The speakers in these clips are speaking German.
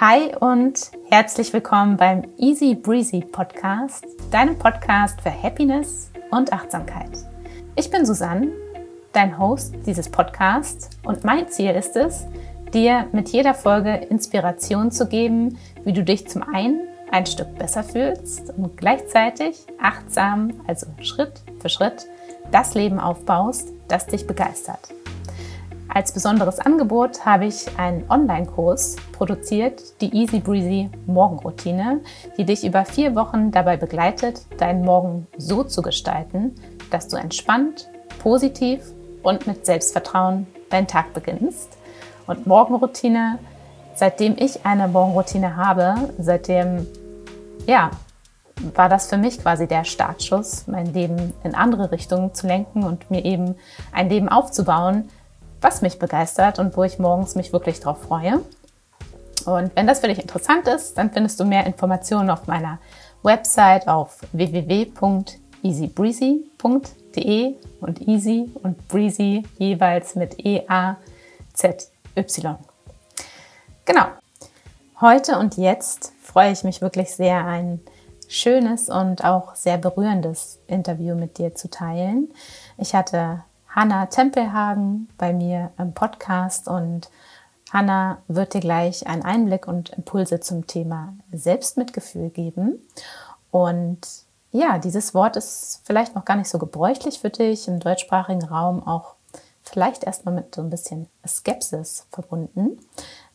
Hi und herzlich willkommen beim Easy Breezy Podcast, deinem Podcast für Happiness und Achtsamkeit. Ich bin Susanne, dein Host dieses Podcasts und mein Ziel ist es, dir mit jeder Folge Inspiration zu geben, wie du dich zum einen ein Stück besser fühlst und gleichzeitig achtsam, also Schritt für Schritt, das Leben aufbaust, das dich begeistert. Als besonderes Angebot habe ich einen Online-Kurs produziert, die Easy Breezy Morgenroutine, die dich über vier Wochen dabei begleitet, deinen Morgen so zu gestalten, dass du entspannt, positiv und mit Selbstvertrauen deinen Tag beginnst. Und Morgenroutine, seitdem ich eine Morgenroutine habe, seitdem, ja, war das für mich quasi der Startschuss, mein Leben in andere Richtungen zu lenken und mir eben ein Leben aufzubauen, was mich begeistert und wo ich morgens mich wirklich drauf freue. Und wenn das für dich interessant ist, dann findest du mehr Informationen auf meiner Website auf www.easybreezy.de und easy und breezy jeweils mit E-A-Z-Y. Genau. Heute und jetzt freue ich mich wirklich sehr, ein schönes und auch sehr berührendes Interview mit dir zu teilen. Ich hatte Hanna Tempelhagen bei mir im Podcast und Hanna wird dir gleich einen Einblick und Impulse zum Thema Selbstmitgefühl geben. Und ja, dieses Wort ist vielleicht noch gar nicht so gebräuchlich für dich im deutschsprachigen Raum, auch vielleicht erstmal mit so ein bisschen Skepsis verbunden.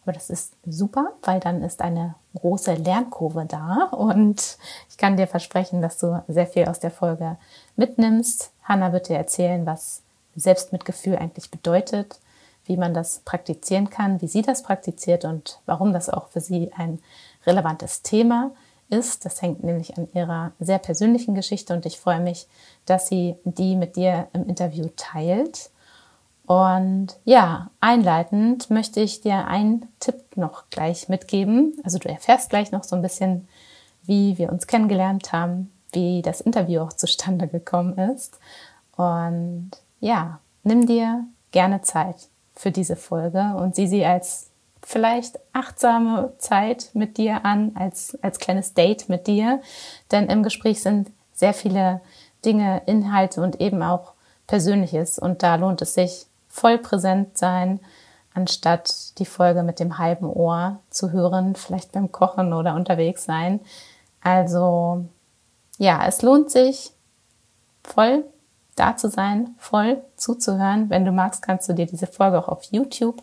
Aber das ist super, weil dann ist eine große Lernkurve da und ich kann dir versprechen, dass du sehr viel aus der Folge mitnimmst. Hanna wird dir erzählen, was Selbstmitgefühl eigentlich bedeutet, wie man das praktizieren kann, wie sie das praktiziert und warum das auch für sie ein relevantes Thema ist. Das hängt nämlich an ihrer sehr persönlichen Geschichte und ich freue mich, dass sie die mit dir im Interview teilt. Und ja, einleitend möchte ich dir einen Tipp noch gleich mitgeben. Also du erfährst gleich noch so ein bisschen, wie wir uns kennengelernt haben, wie das Interview auch zustande gekommen ist. Und ja, nimm dir gerne Zeit für diese Folge und sieh sie als vielleicht achtsame Zeit mit dir an, als, als kleines Date mit dir. Denn im Gespräch sind sehr viele Dinge, Inhalte und eben auch Persönliches. Und da lohnt es sich, voll präsent sein, anstatt die Folge mit dem halben Ohr zu hören, vielleicht beim Kochen oder unterwegs sein. Also ja, es lohnt sich, voll da zu sein, voll zuzuhören. Wenn du magst, kannst du dir diese Folge auch auf YouTube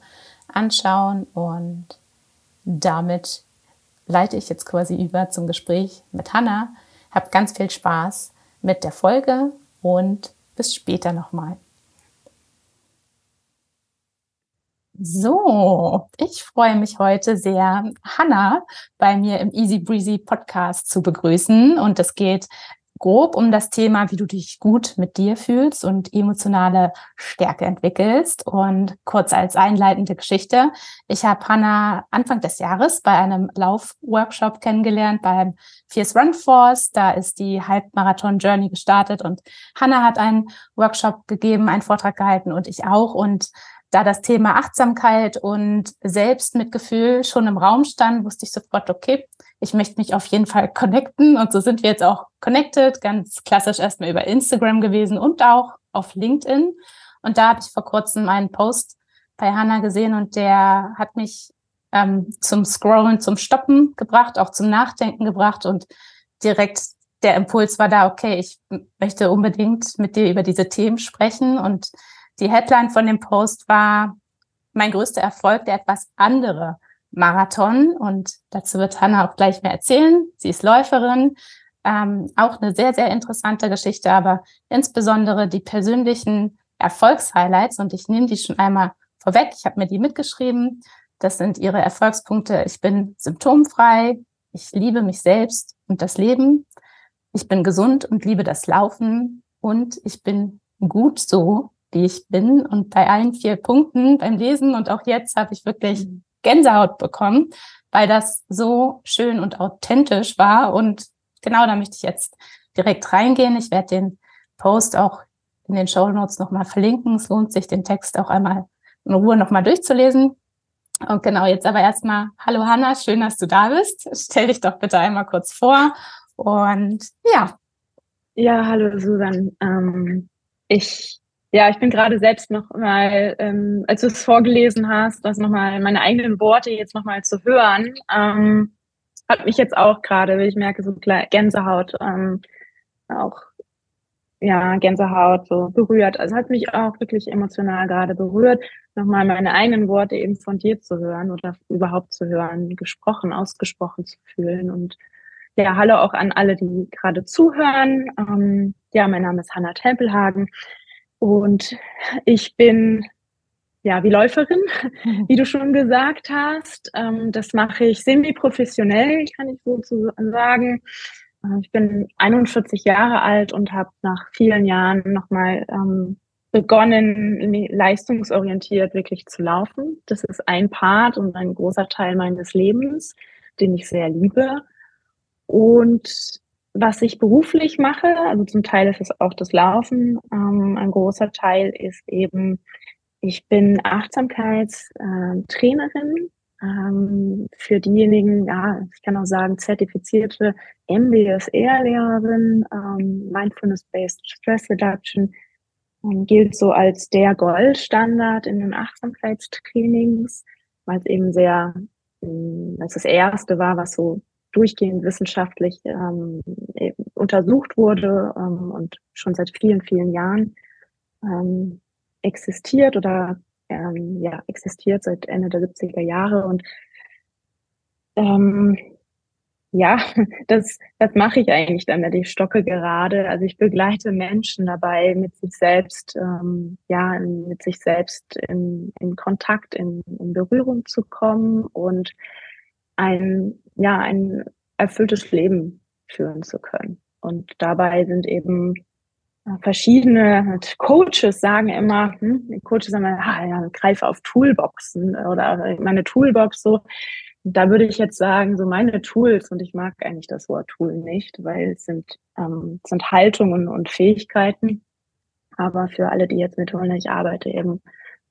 anschauen und damit leite ich jetzt quasi über zum Gespräch mit Hannah. Hab ganz viel Spaß mit der Folge und bis später nochmal. So, ich freue mich heute sehr, Hannah bei mir im Easy Breezy Podcast zu begrüßen. Und es geht grob um das Thema, wie du dich gut mit dir fühlst und emotionale Stärke entwickelst. Und kurz als einleitende Geschichte. Ich habe Hannah Anfang des Jahres bei einem Laufworkshop kennengelernt beim Fierce Run Force. Da ist die Halbmarathon Journey gestartet und Hannah hat einen Workshop gegeben, einen Vortrag gehalten und ich auch. Und da das Thema Achtsamkeit und Selbstmitgefühl schon im Raum stand, wusste ich sofort, okay, ich möchte mich auf jeden Fall connecten. Und so sind wir jetzt auch connected, ganz klassisch erstmal über Instagram gewesen und auch auf LinkedIn. Und da habe ich vor kurzem einen Post bei Hannah gesehen und der hat mich ähm, zum Scrollen, zum Stoppen gebracht, auch zum Nachdenken gebracht und direkt der Impuls war da, okay, ich möchte unbedingt mit dir über diese Themen sprechen und die Headline von dem Post war mein größter Erfolg, der etwas andere Marathon. Und dazu wird Hanna auch gleich mehr erzählen. Sie ist Läuferin. Ähm, auch eine sehr, sehr interessante Geschichte, aber insbesondere die persönlichen Erfolgshighlights. Und ich nehme die schon einmal vorweg. Ich habe mir die mitgeschrieben. Das sind ihre Erfolgspunkte. Ich bin symptomfrei. Ich liebe mich selbst und das Leben. Ich bin gesund und liebe das Laufen. Und ich bin gut so, wie ich bin. Und bei allen vier Punkten beim Lesen und auch jetzt habe ich wirklich mhm. Gänsehaut bekommen, weil das so schön und authentisch war. Und genau da möchte ich jetzt direkt reingehen. Ich werde den Post auch in den Show Notes nochmal verlinken. Es lohnt sich, den Text auch einmal in Ruhe nochmal durchzulesen. Und genau, jetzt aber erstmal, hallo Hanna, schön, dass du da bist. Stell dich doch bitte einmal kurz vor. Und ja. Ja, hallo Susan. Ähm, ich, ja, ich bin gerade selbst noch mal, ähm, als du es vorgelesen hast, das nochmal meine eigenen Worte jetzt nochmal zu hören, ähm, hat mich jetzt auch gerade, ich merke, so Gänsehaut, ähm, auch ja, Gänsehaut so berührt. Also hat mich auch wirklich emotional gerade berührt, nochmal meine eigenen Worte eben von dir zu hören oder überhaupt zu hören, gesprochen, ausgesprochen zu fühlen. Und ja, hallo auch an alle, die gerade zuhören. Ähm, ja, mein Name ist Hanna Tempelhagen und ich bin ja, wie Läuferin, wie du schon gesagt hast. Ähm, das mache ich semi-professionell, kann ich sozusagen sagen. Äh, ich bin 41 Jahre alt und habe nach vielen Jahren nochmal ähm, begonnen, leistungsorientiert wirklich zu laufen. Das ist ein Part und ein großer Teil meines Lebens, den ich sehr liebe. Und was ich beruflich mache, also zum Teil ist es auch das Laufen, ähm, ein großer Teil ist eben, ich bin Achtsamkeitstrainerin ähm, für diejenigen, ja, ich kann auch sagen, zertifizierte MBSR-Lehrerin, ähm, Mindfulness-Based Stress Reduction, ähm, gilt so als der Goldstandard in den Achtsamkeitstrainings, weil es eben sehr, ähm, als das erste war, was so durchgehend wissenschaftlich ähm, untersucht wurde ähm, und schon seit vielen, vielen Jahren ähm, existiert oder ähm, ja, existiert seit Ende der 70er Jahre und ähm, ja, das, das mache ich eigentlich damit. Ich stocke gerade. Also ich begleite Menschen dabei, mit sich selbst, ähm, ja, mit sich selbst in, in Kontakt, in, in Berührung zu kommen und ein, ja, ein erfülltes Leben führen zu können. Und dabei sind eben verschiedene Coaches sagen immer, hm, Coaches sagen immer, ah, ja, greife auf Toolboxen oder meine Toolbox so. Da würde ich jetzt sagen, so meine Tools, und ich mag eigentlich das Wort Tool nicht, weil es sind, ähm, sind Haltungen und Fähigkeiten. Aber für alle, die jetzt mit holen, ich arbeite eben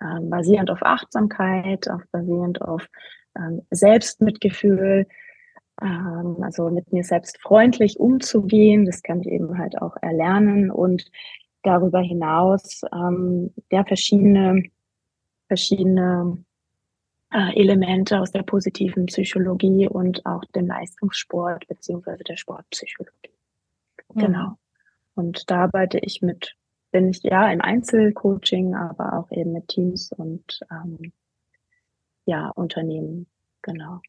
ähm, basierend auf Achtsamkeit, auch basierend auf ähm, Selbstmitgefühl, ähm, also mit mir selbst freundlich umzugehen. Das kann ich eben halt auch erlernen und darüber hinaus ähm, ja verschiedene verschiedene äh, Elemente aus der positiven Psychologie und auch dem Leistungssport beziehungsweise der Sportpsychologie. Mhm. Genau. Und da arbeite ich mit, bin ich ja im Einzelcoaching, aber auch eben mit Teams und ähm, ja Unternehmen. Genau.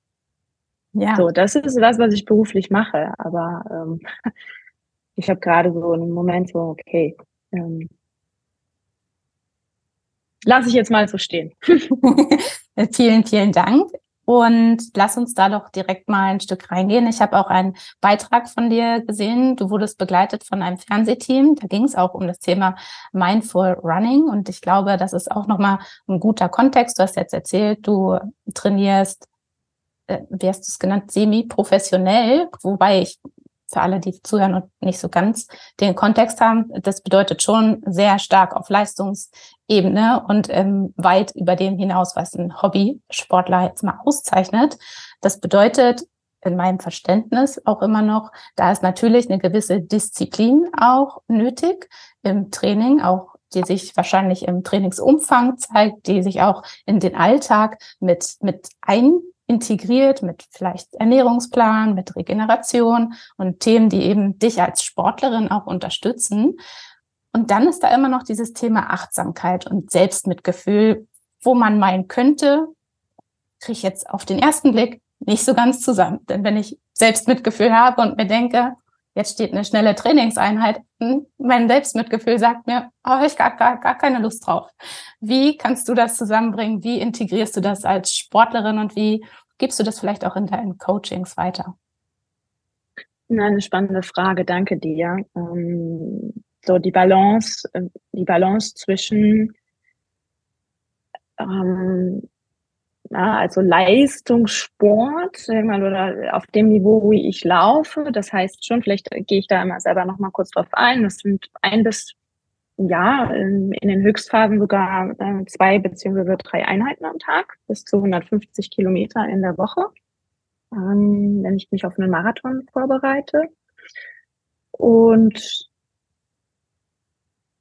Ja. So, das ist das, was ich beruflich mache. Aber ähm, ich habe gerade so einen Moment so, okay, ähm, lasse ich jetzt mal so stehen. vielen, vielen Dank. Und lass uns da doch direkt mal ein Stück reingehen. Ich habe auch einen Beitrag von dir gesehen. Du wurdest begleitet von einem Fernsehteam. Da ging es auch um das Thema Mindful Running. Und ich glaube, das ist auch nochmal ein guter Kontext. Du hast jetzt erzählt, du trainierst äh, wie hast du es genannt, semi-professionell, wobei ich für alle, die zuhören und nicht so ganz den Kontext haben, das bedeutet schon sehr stark auf Leistungsebene und ähm, weit über dem hinaus, was ein Hobby-Sportler jetzt mal auszeichnet. Das bedeutet in meinem Verständnis auch immer noch, da ist natürlich eine gewisse Disziplin auch nötig im Training, auch die sich wahrscheinlich im Trainingsumfang zeigt, die sich auch in den Alltag mit, mit ein integriert mit vielleicht Ernährungsplan, mit Regeneration und Themen, die eben dich als Sportlerin auch unterstützen. Und dann ist da immer noch dieses Thema Achtsamkeit und Selbstmitgefühl, wo man meinen könnte, kriege ich jetzt auf den ersten Blick nicht so ganz zusammen. Denn wenn ich Selbstmitgefühl habe und mir denke, jetzt steht eine schnelle Trainingseinheit, hm, mein Selbstmitgefühl sagt mir, oh, habe ich gar, gar, gar keine Lust drauf. Wie kannst du das zusammenbringen? Wie integrierst du das als Sportlerin und wie gibst du das vielleicht auch in deinen Coachings weiter? Eine spannende Frage, danke dir. Ähm, so die Balance, äh, die Balance zwischen ähm, ja, also Leistungssport, oder auf dem Niveau, wo ich laufe. Das heißt schon, vielleicht gehe ich da immer selber noch mal kurz drauf ein. Das sind ein bis ja, in, in, den Höchstphasen sogar äh, zwei beziehungsweise drei Einheiten am Tag, bis zu 150 Kilometer in der Woche, ähm, wenn ich mich auf einen Marathon vorbereite. Und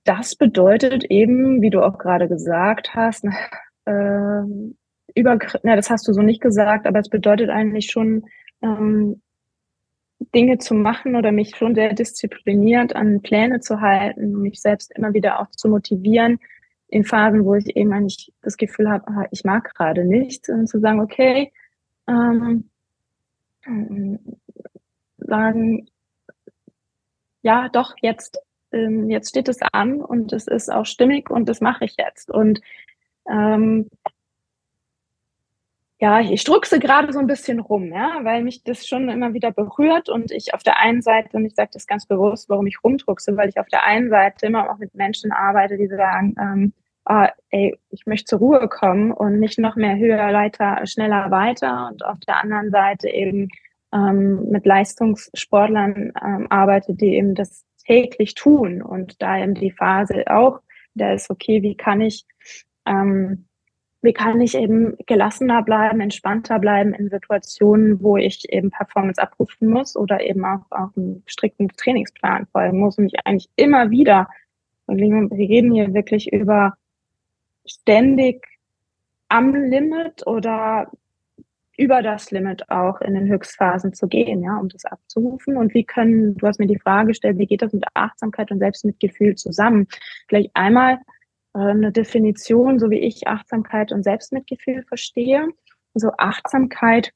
das bedeutet eben, wie du auch gerade gesagt hast, äh, über, na, das hast du so nicht gesagt, aber es bedeutet eigentlich schon, ähm, Dinge zu machen oder mich schon sehr diszipliniert an Pläne zu halten, mich selbst immer wieder auch zu motivieren, in Phasen, wo ich eben eigentlich das Gefühl habe, ah, ich mag gerade nichts, und zu sagen, okay, ähm, sagen, ja, doch, jetzt, ähm, jetzt steht es an und es ist auch stimmig und das mache ich jetzt. Und ähm, ja, ich druckse gerade so ein bisschen rum, ja, weil mich das schon immer wieder berührt und ich auf der einen Seite, und ich sage das ganz bewusst, warum ich rumdruckse, weil ich auf der einen Seite immer auch mit Menschen arbeite, die sagen, ähm, oh, ey, ich möchte zur Ruhe kommen und nicht noch mehr höher, weiter, schneller, weiter und auf der anderen Seite eben ähm, mit Leistungssportlern ähm, arbeite, die eben das täglich tun und da eben die Phase auch, da ist okay, wie kann ich ähm, wie kann ich eben gelassener bleiben, entspannter bleiben in Situationen, wo ich eben Performance abrufen muss oder eben auch, auch einen strikten Trainingsplan folgen muss und ich eigentlich immer wieder, wir reden hier wirklich über ständig am Limit oder über das Limit auch in den Höchstphasen zu gehen, ja, um das abzurufen. Und wie können, du hast mir die Frage gestellt, wie geht das mit Achtsamkeit und Selbstmitgefühl zusammen? Vielleicht einmal eine Definition, so wie ich Achtsamkeit und Selbstmitgefühl verstehe. Also Achtsamkeit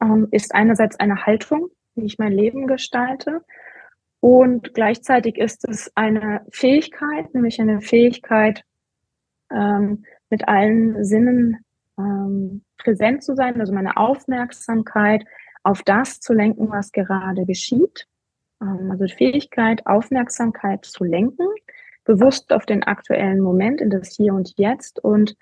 ähm, ist einerseits eine Haltung, wie ich mein Leben gestalte. Und gleichzeitig ist es eine Fähigkeit, nämlich eine Fähigkeit, ähm, mit allen Sinnen ähm, präsent zu sein, also meine Aufmerksamkeit auf das zu lenken, was gerade geschieht. Ähm, also Fähigkeit, Aufmerksamkeit zu lenken bewusst auf den aktuellen Moment, in das Hier und Jetzt und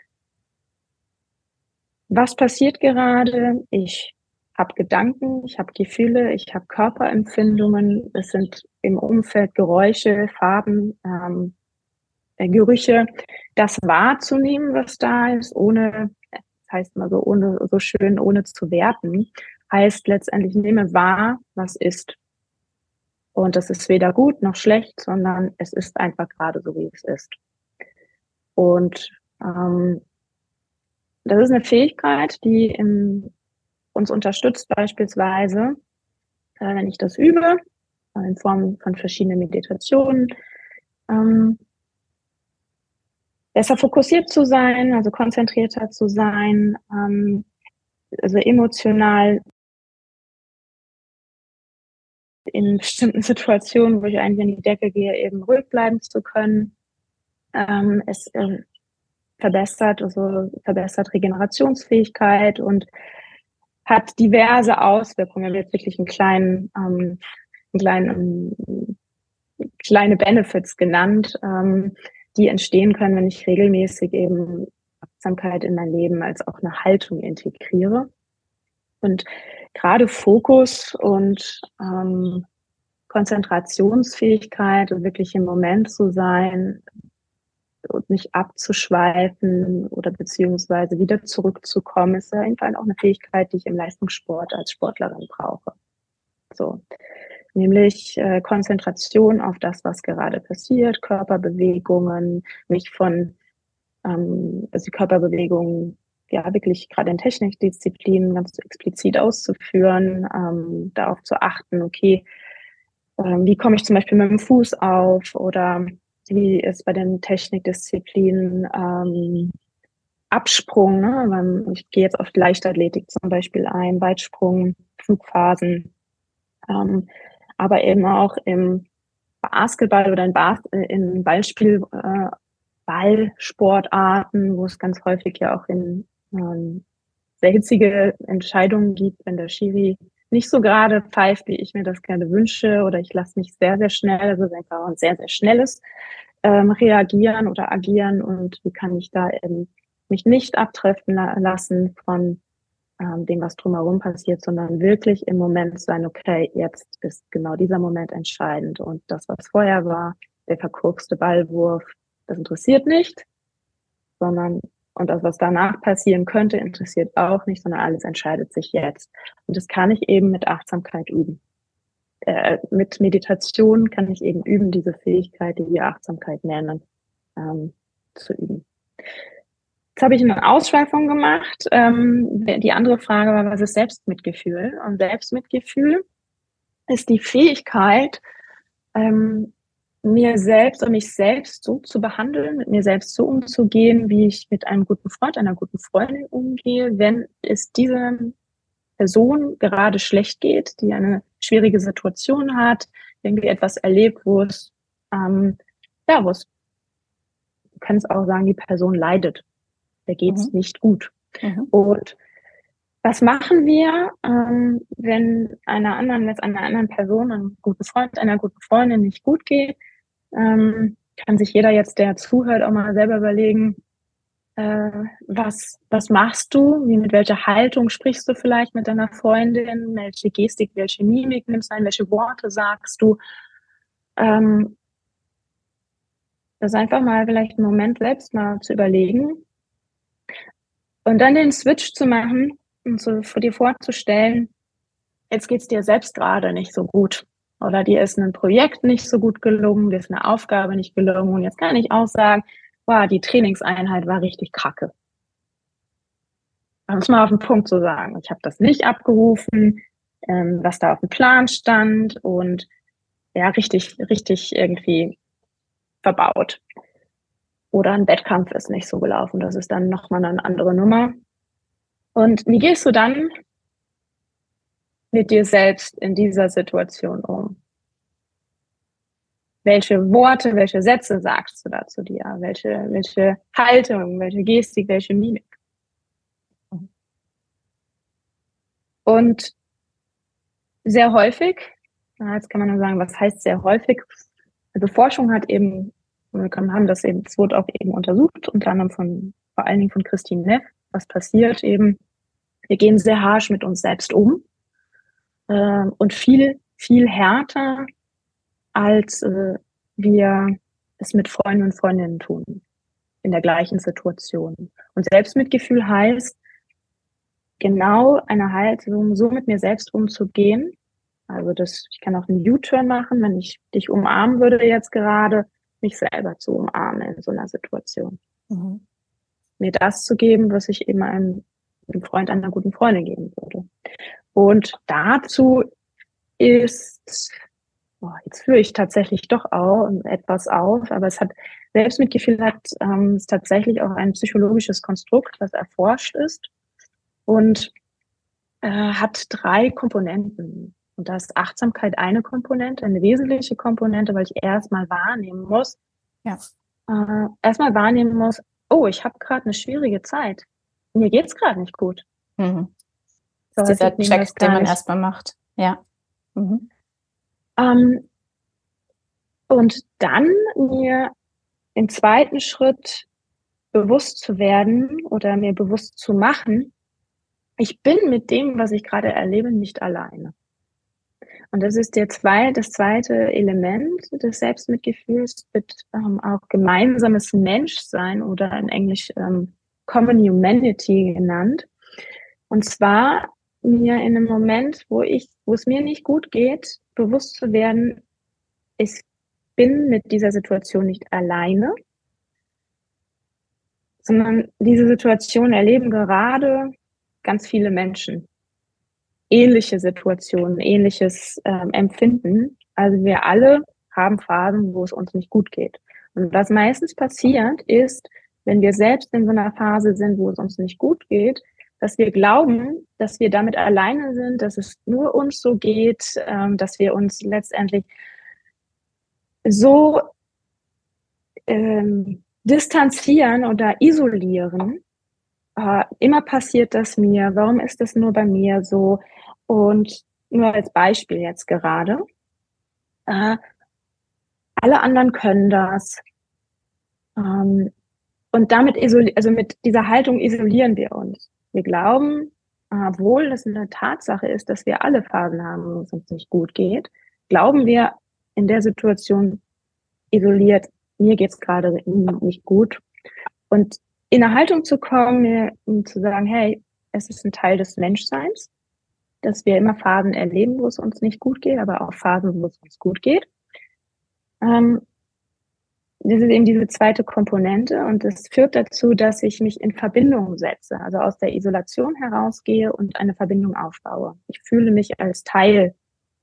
was passiert gerade? Ich habe Gedanken, ich habe Gefühle, ich habe Körperempfindungen, es sind im Umfeld Geräusche, Farben, ähm, äh, Gerüche. Das wahrzunehmen, was da ist, ohne, das heißt mal so, ohne so schön, ohne zu werten, heißt letztendlich nehme wahr, was ist. Und das ist weder gut noch schlecht, sondern es ist einfach gerade so, wie es ist. Und ähm, das ist eine Fähigkeit, die in, uns unterstützt, beispielsweise, äh, wenn ich das übe, äh, in Form von verschiedenen Meditationen, ähm, besser fokussiert zu sein, also konzentrierter zu sein, ähm, also emotional in bestimmten Situationen, wo ich eigentlich in die Decke gehe, eben ruhig bleiben zu können. Ähm, es äh, verbessert, also verbessert Regenerationsfähigkeit und hat diverse Auswirkungen. Wird wirklich einen kleinen, ähm, einen kleinen, ähm, kleine Benefits genannt, ähm, die entstehen können, wenn ich regelmäßig eben Achtsamkeit in mein Leben als auch eine Haltung integriere. Und gerade Fokus und ähm, Konzentrationsfähigkeit und wirklich im Moment zu sein und nicht abzuschweifen oder beziehungsweise wieder zurückzukommen, ist ja jeden auch eine Fähigkeit, die ich im Leistungssport als Sportlerin brauche. So. Nämlich äh, Konzentration auf das, was gerade passiert, Körperbewegungen, mich von ähm, also die Körperbewegungen ja wirklich gerade in Technikdisziplinen ganz explizit auszuführen, ähm, darauf zu achten, okay, ähm, wie komme ich zum Beispiel mit dem Fuß auf oder wie ist bei den Technikdisziplinen ähm, Absprung, ne? ich gehe jetzt auf Leichtathletik zum Beispiel ein, Weitsprung, Flugphasen, ähm, aber eben auch im Basketball oder in, Bas in Ballspiel, äh, Ballsportarten, wo es ganz häufig ja auch in ähm, sehr hitzige Entscheidungen gibt, wenn der Schiri nicht so gerade pfeift, wie ich mir das gerne wünsche, oder ich lasse mich sehr, sehr schnell, also einfach ein sehr, sehr schnelles ähm, Reagieren oder Agieren und wie kann ich da eben mich nicht abtreffen la lassen von ähm, dem, was drumherum passiert, sondern wirklich im Moment sein, okay, jetzt ist genau dieser Moment entscheidend und das, was vorher war, der verkurkste Ballwurf, das interessiert nicht, sondern und das, was danach passieren könnte, interessiert auch nicht, sondern alles entscheidet sich jetzt. Und das kann ich eben mit Achtsamkeit üben. Äh, mit Meditation kann ich eben üben, diese Fähigkeit, die wir Achtsamkeit nennen, ähm, zu üben. Jetzt habe ich eine Ausschweifung gemacht. Ähm, die andere Frage war, was ist Selbstmitgefühl? Und Selbstmitgefühl ist die Fähigkeit, ähm, mir selbst und mich selbst so zu behandeln, mit mir selbst so umzugehen, wie ich mit einem guten Freund, einer guten Freundin umgehe, wenn es dieser Person gerade schlecht geht, die eine schwierige Situation hat, irgendwie etwas erlebt, wo es, ähm, ja, wo es, du kannst auch sagen, die Person leidet. Der geht es mhm. nicht gut. Mhm. Und was machen wir, ähm, wenn einer anderen, wenn es einer anderen Person, einem guten Freund, einer guten Freundin nicht gut geht? Ähm, kann sich jeder jetzt, der zuhört, auch mal selber überlegen, äh, was, was machst du? Wie, mit welcher Haltung sprichst du vielleicht mit deiner Freundin? Welche Gestik, welche Mimik nimmst du ein? Welche Worte sagst du? Ähm, das einfach mal vielleicht einen Moment selbst mal zu überlegen und dann den Switch zu machen und vor dir vorzustellen, jetzt geht's dir selbst gerade nicht so gut. Oder dir ist ein Projekt nicht so gut gelungen, dir ist eine Aufgabe nicht gelungen und jetzt kann ich auch sagen, wow, die Trainingseinheit war richtig kacke. Um es mal auf den Punkt zu sagen. Ich habe das nicht abgerufen, ähm, was da auf dem Plan stand und ja, richtig, richtig irgendwie verbaut. Oder ein Wettkampf ist nicht so gelaufen. Das ist dann nochmal eine andere Nummer. Und wie gehst du dann mit dir selbst in dieser Situation um? Welche Worte, welche Sätze sagst du da zu dir? Welche, welche Haltung, welche Gestik, welche Mimik? Und sehr häufig, jetzt kann man dann sagen, was heißt sehr häufig? Also Forschung hat eben, wir haben das eben, es wurde auch eben untersucht, unter anderem von, vor allen Dingen von Christine Neff, was passiert eben. Wir gehen sehr harsch mit uns selbst um äh, und viel, viel härter, als äh, wir es mit Freunden und Freundinnen tun in der gleichen Situation. Und Selbstmitgefühl heißt, genau eine Haltung, so mit mir selbst umzugehen. Also das, ich kann auch einen U-Turn machen, wenn ich dich umarmen würde jetzt gerade, mich selber zu umarmen in so einer Situation. Mhm. Mir das zu geben, was ich eben einem, einem Freund, einer guten Freundin geben würde. Und dazu ist, oh, jetzt führe ich tatsächlich doch auch etwas auf, aber es hat, Selbstmitgefühl hat ähm, ist tatsächlich auch ein psychologisches Konstrukt, was erforscht ist und äh, hat drei Komponenten. Und da ist Achtsamkeit eine Komponente, eine wesentliche Komponente, weil ich erstmal wahrnehmen muss, ja. äh, erstmal wahrnehmen muss, oh, ich habe gerade eine schwierige Zeit. Mir geht's gerade nicht gut. Mhm. So, dieser Check, den man erstmal macht. Ja. Mhm. Ähm, und dann mir im zweiten Schritt bewusst zu werden oder mir bewusst zu machen, ich bin mit dem, was ich gerade erlebe, nicht alleine. Und das ist der zwei, das zweite Element des Selbstmitgefühls, wird ähm, auch gemeinsames Menschsein oder in Englisch ähm, Common Humanity genannt. Und zwar mir in einem Moment, wo ich, wo es mir nicht gut geht, bewusst zu werden, ich bin mit dieser Situation nicht alleine, sondern diese Situation erleben gerade ganz viele Menschen. Ähnliche Situationen, ähnliches ähm, Empfinden. Also wir alle haben Phasen, wo es uns nicht gut geht. Und was meistens passiert ist, wenn wir selbst in so einer Phase sind, wo es uns nicht gut geht, dass wir glauben, dass wir damit alleine sind, dass es nur uns so geht, ähm, dass wir uns letztendlich so ähm, distanzieren oder isolieren. Äh, immer passiert das mir. Warum ist das nur bei mir so? Und nur als Beispiel jetzt gerade. Äh, alle anderen können das. Ähm, und damit also mit dieser Haltung isolieren wir uns. Wir glauben, obwohl es eine Tatsache ist, dass wir alle Phasen haben, wo es uns nicht gut geht, glauben wir in der Situation, isoliert, mir geht's gerade nicht gut. Und in eine Haltung zu kommen, um zu sagen, hey, es ist ein Teil des Menschseins, dass wir immer Phasen erleben, wo es uns nicht gut geht, aber auch Phasen, wo es uns gut geht. Ähm, das ist eben diese zweite Komponente und es führt dazu, dass ich mich in Verbindung setze, also aus der Isolation herausgehe und eine Verbindung aufbaue. Ich fühle mich als Teil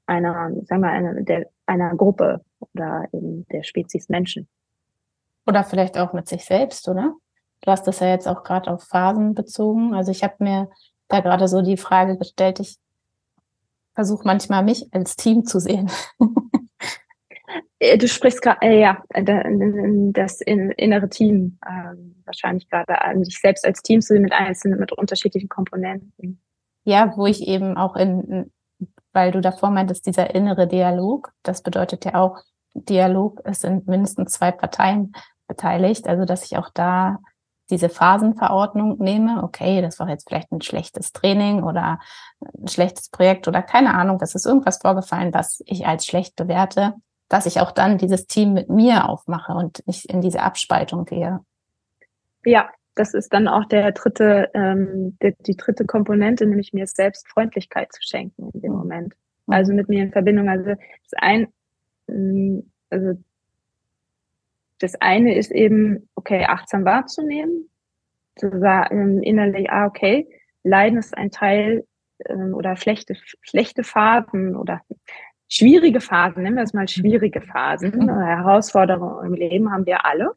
einer, sagen wir, einer, der, einer Gruppe oder eben der Spezies Menschen. Oder vielleicht auch mit sich selbst, oder? Du hast das ja jetzt auch gerade auf Phasen bezogen. Also ich habe mir da gerade so die Frage gestellt, ich versuche manchmal mich als Team zu sehen. Äh, du sprichst gerade, äh, ja, das innere Team äh, wahrscheinlich gerade an sich selbst als Team zu sehen mit einzelnen, mit unterschiedlichen Komponenten. Ja, wo ich eben auch in, weil du davor meintest, dieser innere Dialog, das bedeutet ja auch, Dialog, es sind mindestens zwei Parteien beteiligt, also dass ich auch da diese Phasenverordnung nehme, okay, das war jetzt vielleicht ein schlechtes Training oder ein schlechtes Projekt oder keine Ahnung, das ist irgendwas vorgefallen, was ich als schlecht bewerte, dass ich auch dann dieses Team mit mir aufmache und nicht in diese Abspaltung gehe. Ja, das ist dann auch der dritte, ähm, die, die dritte Komponente, nämlich mir selbst Freundlichkeit zu schenken in dem mhm. Moment. Also mit mir in Verbindung. Also das ein, mm, also das eine ist eben, okay, achtsam wahrzunehmen, zu sagen innerlich, ah, okay, Leiden ist ein Teil ähm, oder schlechte, schlechte Phasen oder schwierige Phasen, nennen wir es mal schwierige Phasen, mhm. Herausforderungen im Leben haben wir alle.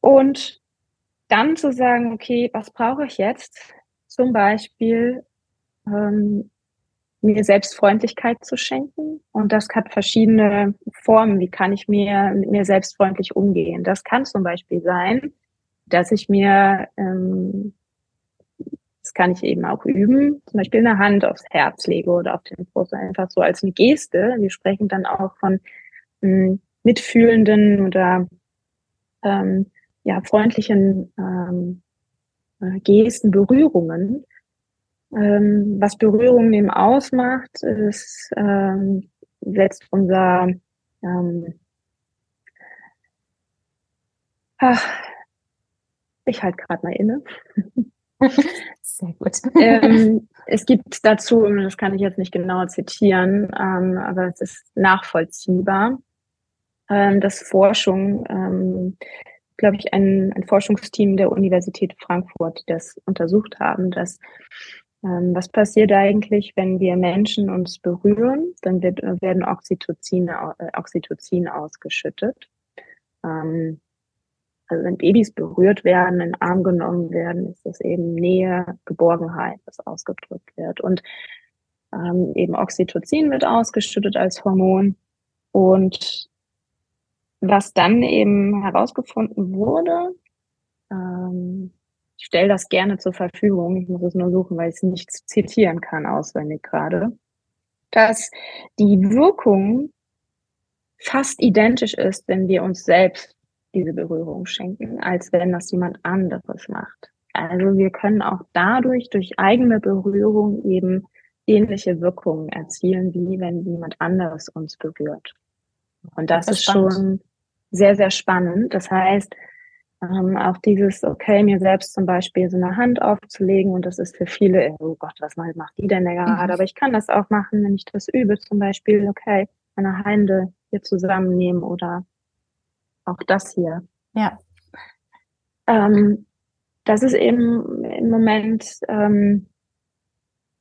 Und dann zu sagen, okay, was brauche ich jetzt? Zum Beispiel ähm, mir Selbstfreundlichkeit zu schenken. Und das hat verschiedene Formen. Wie kann ich mir mit mir selbstfreundlich umgehen? Das kann zum Beispiel sein, dass ich mir, ähm, kann ich eben auch üben, zum Beispiel eine Hand aufs Herz lege oder auf den Brust, einfach so als eine Geste. Wir sprechen dann auch von ähm, mitfühlenden oder ähm, ja, freundlichen ähm, äh, Gesten, Berührungen ähm, was Berührung eben ausmacht, ist, ähm, setzt unser, ähm, ach, ich halte gerade mal inne. Sehr gut. ähm, es gibt dazu, das kann ich jetzt nicht genau zitieren, ähm, aber es ist nachvollziehbar, ähm, dass Forschung, ähm, glaube ich, ein, ein Forschungsteam der Universität Frankfurt, das untersucht haben, dass ähm, was passiert eigentlich, wenn wir Menschen uns berühren? Dann wird, äh, werden Oxytocin, äh, Oxytocin ausgeschüttet. Ähm, also wenn Babys berührt werden, in den Arm genommen werden, ist das eben Nähe, Geborgenheit, das ausgedrückt wird. Und ähm, eben Oxytocin wird ausgeschüttet als Hormon. Und was dann eben herausgefunden wurde, ähm, ich stelle das gerne zur Verfügung. Ich muss es nur suchen, weil ich es nicht zitieren kann auswendig gerade. Dass die Wirkung fast identisch ist, wenn wir uns selbst diese Berührung schenken, als wenn das jemand anderes macht. Also wir können auch dadurch, durch eigene Berührung eben ähnliche Wirkungen erzielen, wie wenn jemand anderes uns berührt. Und das, das ist, ist schon sehr, sehr spannend. Das heißt, ähm, auch dieses, okay, mir selbst zum Beispiel so eine Hand aufzulegen und das ist für viele, oh Gott, was macht die denn da gerade? Mhm. Aber ich kann das auch machen, wenn ich das übe, zum Beispiel, okay, meine Hände hier zusammennehmen oder auch das hier. Ja. Ähm, das ist eben im Moment, ähm,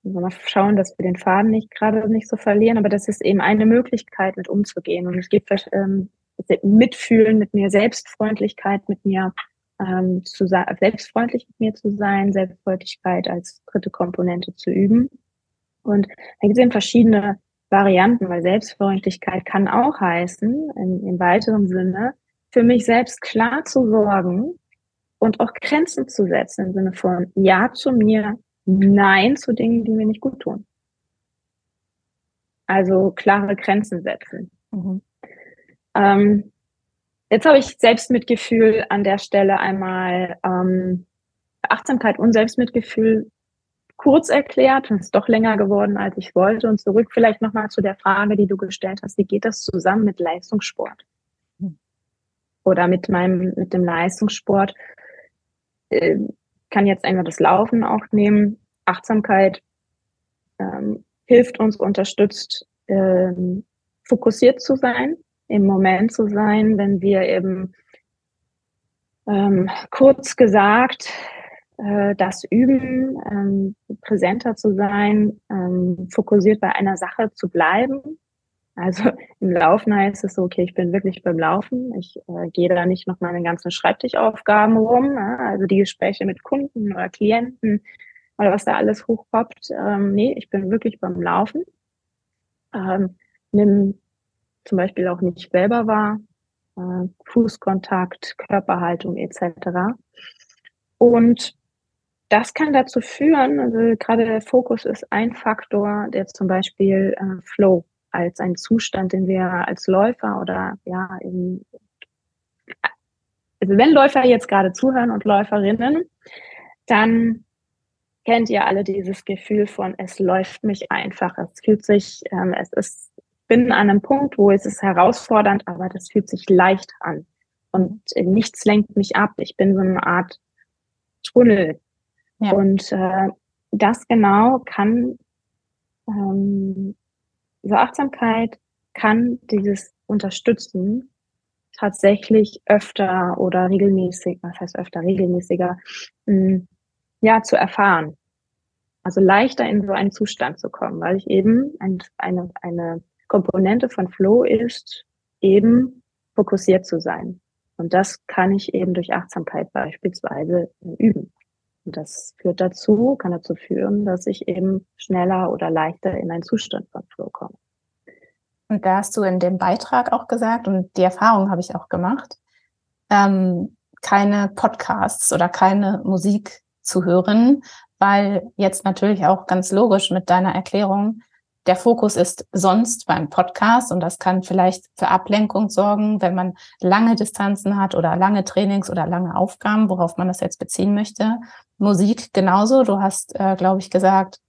mal schauen, dass wir den Faden nicht gerade nicht so verlieren, aber das ist eben eine Möglichkeit, mit umzugehen. Und es gibt ähm, Mitfühlen mit mir, Selbstfreundlichkeit mit mir ähm, zu sein, selbstfreundlich mit mir zu sein, Selbstfreundlichkeit als dritte Komponente zu üben. Und da gibt es eben verschiedene Varianten, weil Selbstfreundlichkeit kann auch heißen, in, im weiteren Sinne, für mich selbst klar zu sorgen und auch Grenzen zu setzen im Sinne von Ja zu mir, Nein zu Dingen, die mir nicht gut tun. Also klare Grenzen setzen. Mhm. Ähm, jetzt habe ich Selbstmitgefühl an der Stelle einmal ähm, Achtsamkeit und Selbstmitgefühl kurz erklärt und es ist doch länger geworden, als ich wollte. Und zurück vielleicht nochmal zu der Frage, die du gestellt hast, wie geht das zusammen mit Leistungssport? Oder mit meinem, mit dem Leistungssport? Äh, kann jetzt einfach das Laufen auch nehmen. Achtsamkeit ähm, hilft uns, unterstützt, ähm, fokussiert zu sein, im Moment zu sein, wenn wir eben ähm, kurz gesagt äh, das üben, ähm, präsenter zu sein, ähm, fokussiert bei einer Sache zu bleiben. Also im Laufen heißt es so, okay, ich bin wirklich beim Laufen. Ich äh, gehe da nicht noch meine ganzen Schreibtischaufgaben rum, ja? also die Gespräche mit Kunden oder Klienten oder was da alles hochpoppt. Ähm, nee, ich bin wirklich beim Laufen. Ähm, nimm zum Beispiel auch nicht selber wahr, äh, Fußkontakt, Körperhaltung etc. Und das kann dazu führen, also gerade der Fokus ist ein Faktor, der zum Beispiel äh, Flow als ein Zustand, den wir als Läufer oder ja, eben, also wenn Läufer jetzt gerade zuhören und Läuferinnen, dann kennt ihr alle dieses Gefühl von, es läuft mich einfach, es fühlt sich, ähm, es ist, bin an einem Punkt, wo es ist herausfordernd, aber das fühlt sich leicht an und nichts lenkt mich ab. Ich bin so eine Art Tunnel, ja. Und äh, das genau kann, ähm, diese Achtsamkeit kann dieses unterstützen, tatsächlich öfter oder regelmäßig, was heißt öfter, regelmäßiger, hm, ja, zu erfahren. Also leichter in so einen Zustand zu kommen, weil ich eben ein, eine, eine Komponente von Flow ist, eben fokussiert zu sein. Und das kann ich eben durch Achtsamkeit beispielsweise üben. Und das führt dazu, kann dazu führen, dass ich eben schneller oder leichter in einen Zustand von Flow komme. Und da hast du in dem Beitrag auch gesagt, und die Erfahrung habe ich auch gemacht, ähm, keine Podcasts oder keine Musik zu hören, weil jetzt natürlich auch ganz logisch mit deiner Erklärung der Fokus ist sonst beim Podcast und das kann vielleicht für Ablenkung sorgen, wenn man lange Distanzen hat oder lange Trainings oder lange Aufgaben, worauf man das jetzt beziehen möchte. Musik genauso. Du hast, äh, glaube ich, gesagt,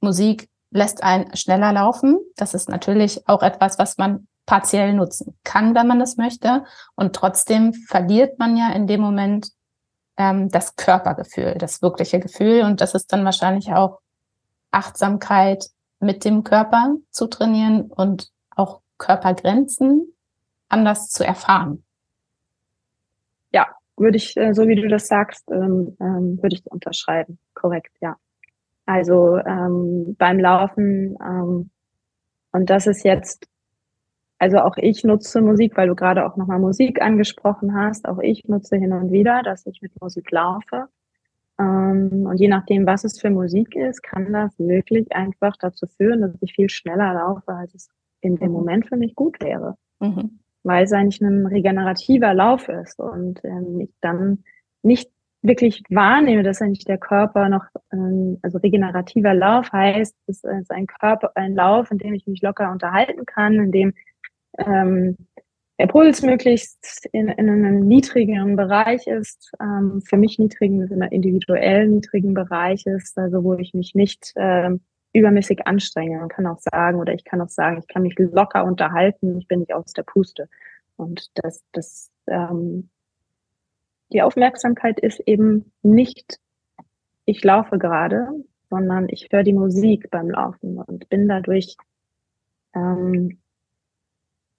Musik lässt einen schneller laufen. Das ist natürlich auch etwas, was man partiell nutzen kann, wenn man das möchte. Und trotzdem verliert man ja in dem Moment ähm, das Körpergefühl, das wirkliche Gefühl. Und das ist dann wahrscheinlich auch Achtsamkeit mit dem Körper zu trainieren und auch Körpergrenzen anders zu erfahren. Ja, würde ich, äh, so wie du das sagst, ähm, ähm, würde ich unterschreiben. Korrekt, ja. Also ähm, beim Laufen, ähm, und das ist jetzt, also auch ich nutze Musik, weil du gerade auch nochmal Musik angesprochen hast. Auch ich nutze hin und wieder, dass ich mit Musik laufe. Ähm, und je nachdem, was es für Musik ist, kann das wirklich einfach dazu führen, dass ich viel schneller laufe, als es in dem mhm. Moment für mich gut wäre. Mhm. Weil es eigentlich ein regenerativer Lauf ist und ähm, ich dann nicht wirklich wahrnehme, dass eigentlich der Körper noch, ähm, also regenerativer Lauf heißt, es ist ein Körper, ein Lauf, in dem ich mich locker unterhalten kann, in dem ähm, der Puls möglichst in, in einem niedrigeren Bereich ist, ähm, für mich niedrigen, in einem individuell niedrigen Bereich ist, also wo ich mich nicht ähm, übermäßig anstrenge. Man kann auch sagen, oder ich kann auch sagen, ich kann mich locker unterhalten, ich bin nicht aus der Puste. Und das, das, ähm, die Aufmerksamkeit ist eben nicht, ich laufe gerade, sondern ich höre die Musik beim Laufen und bin dadurch ähm,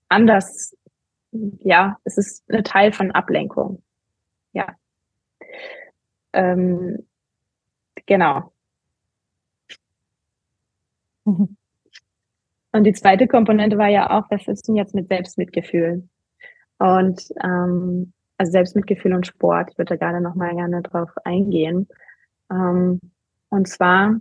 anders ja, es ist ein Teil von Ablenkung. Ja. Ähm, genau. Mhm. Und die zweite Komponente war ja auch, was ist denn jetzt mit Selbstmitgefühl? Und ähm, also Selbstmitgefühl und Sport. Ich würde da gerne nochmal gerne drauf eingehen. Ähm, und zwar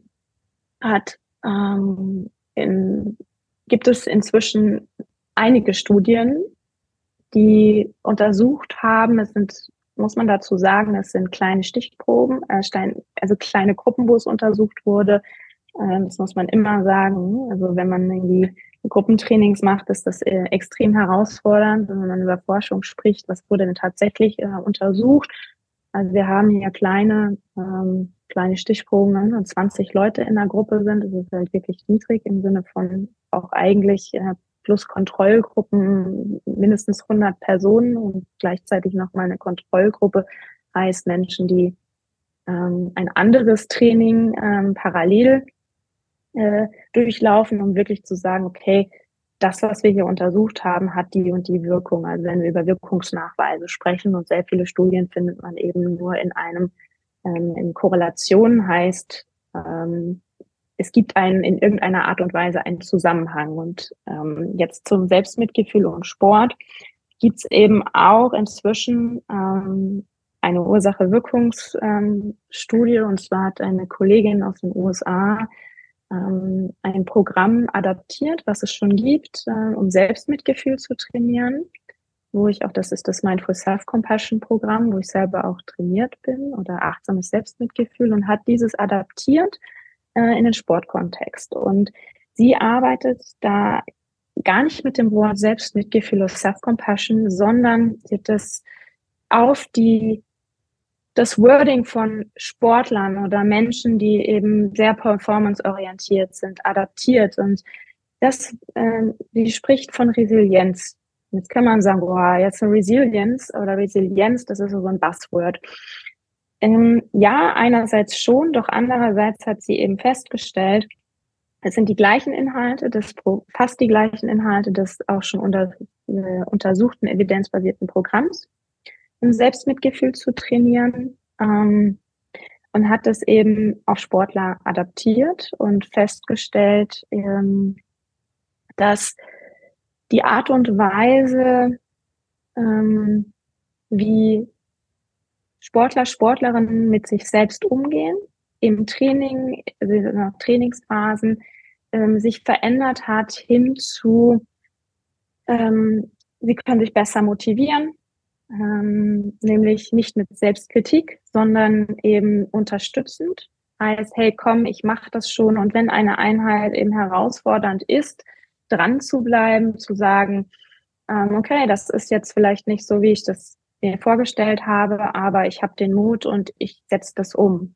hat ähm, in, gibt es inzwischen einige Studien, die untersucht haben. Es sind, muss man dazu sagen, es sind kleine Stichproben, äh, also kleine Gruppen, wo es untersucht wurde. Äh, das muss man immer sagen. Also wenn man irgendwie Gruppentrainings macht, ist das äh, extrem herausfordernd, wenn man über Forschung spricht, was wurde denn tatsächlich äh, untersucht. Also wir haben hier kleine, ähm, kleine Stichproben und 20 Leute in der Gruppe sind, das ist halt wirklich niedrig im Sinne von auch eigentlich plus Kontrollgruppen mindestens 100 Personen und gleichzeitig nochmal eine Kontrollgruppe heißt Menschen, die ähm, ein anderes Training ähm, parallel äh, durchlaufen, um wirklich zu sagen, okay, das, was wir hier untersucht haben, hat die und die Wirkung. Also wenn wir über Wirkungsnachweise sprechen und sehr viele Studien findet man eben nur in einem ähm, in Korrelation heißt, ähm, es gibt einen in irgendeiner Art und Weise einen Zusammenhang. Und ähm, jetzt zum Selbstmitgefühl und Sport gibt es eben auch inzwischen ähm, eine Ursache-Wirkungsstudie. Und zwar hat eine Kollegin aus den USA ähm, ein Programm adaptiert, was es schon gibt, äh, um Selbstmitgefühl zu trainieren, wo ich auch, das ist das Mindful Self-Compassion Programm, wo ich selber auch trainiert bin oder achtsames Selbstmitgefühl und hat dieses adaptiert äh, in den Sportkontext. Und sie arbeitet da gar nicht mit dem Wort Selbstmitgefühl oder Self-Compassion, sondern sie hat das auf die das Wording von Sportlern oder Menschen, die eben sehr performanceorientiert sind, adaptiert. Und das, äh, die spricht von Resilienz. Jetzt kann man sagen, boah, jetzt Resilienz oder Resilienz, das ist so ein Buzzword. Ähm, ja, einerseits schon, doch andererseits hat sie eben festgestellt, es sind die gleichen Inhalte, des, fast die gleichen Inhalte des auch schon unter, äh, untersuchten evidenzbasierten Programms um Selbstmitgefühl zu trainieren ähm, und hat das eben auf Sportler adaptiert und festgestellt, ähm, dass die Art und Weise, ähm, wie Sportler, Sportlerinnen mit sich selbst umgehen, im Training, also Trainingsphasen, ähm, sich verändert hat hin zu, ähm, sie können sich besser motivieren, ähm, nämlich nicht mit Selbstkritik, sondern eben unterstützend. Heißt, hey, komm, ich mache das schon. Und wenn eine Einheit eben herausfordernd ist, dran zu bleiben, zu sagen, ähm, okay, das ist jetzt vielleicht nicht so, wie ich das mir vorgestellt habe, aber ich habe den Mut und ich setze das um.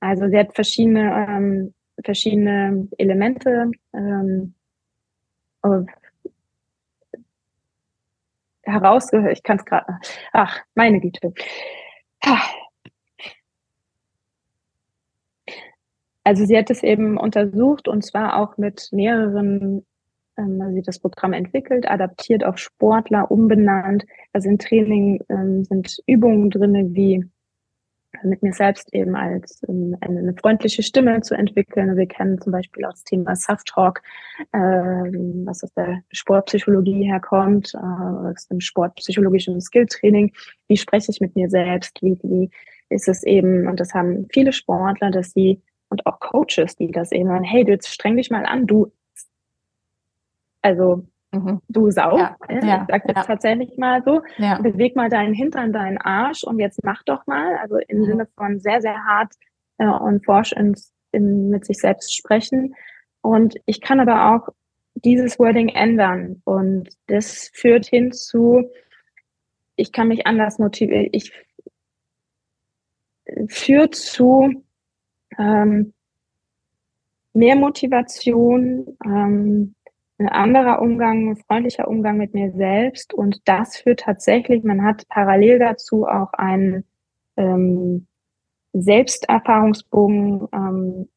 Also sie hat verschiedene, ähm, verschiedene Elemente ähm, herausgehört. Ich kann es gerade. Ach, meine Güte. Also sie hat es eben untersucht und zwar auch mit mehreren, ähm, also das Programm entwickelt, adaptiert auf Sportler, umbenannt. Also im Training ähm, sind Übungen drinne wie mit mir selbst eben als um, eine, freundliche Stimme zu entwickeln. Wir kennen zum Beispiel auch das Thema Soft Talk, äh, was aus der Sportpsychologie herkommt, äh, aus dem sportpsychologischen Skilltraining. Wie spreche ich mit mir selbst? Wie, wie ist es eben, und das haben viele Sportler, dass sie und auch Coaches, die das eben sagen, hey, du jetzt streng dich mal an, du also Mhm. Du Sau, ja, äh, ja, ich sag jetzt ja. tatsächlich mal so, beweg mal deinen Hintern, deinen Arsch und jetzt mach doch mal, also im mhm. Sinne von sehr, sehr hart äh, und forsch ins, in, mit sich selbst sprechen. Und ich kann aber auch dieses Wording ändern und das führt hin zu, ich kann mich anders motivieren, ich führt zu ähm, mehr Motivation, ähm, ein anderer Umgang, ein freundlicher Umgang mit mir selbst. Und das führt tatsächlich, man hat parallel dazu auch einen ähm, Selbsterfahrungsbogen. Ähm,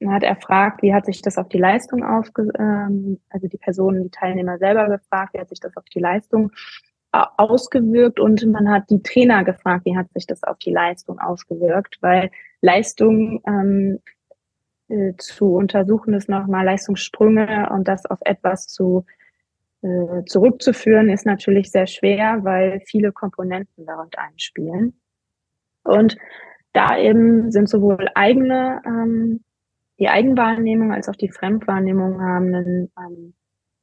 man hat erfragt, wie hat sich das auf die Leistung ausge, ähm, also die Personen, die Teilnehmer selber gefragt, wie hat sich das auf die Leistung äh, ausgewirkt und man hat die Trainer gefragt, wie hat sich das auf die Leistung ausgewirkt, weil Leistung ähm, äh, zu untersuchen ist, nochmal Leistungssprünge und das auf etwas zu äh, zurückzuführen, ist natürlich sehr schwer, weil viele Komponenten darunter einspielen. Und da eben sind sowohl eigene, ähm, die Eigenwahrnehmung als auch die Fremdwahrnehmung haben einen ähm,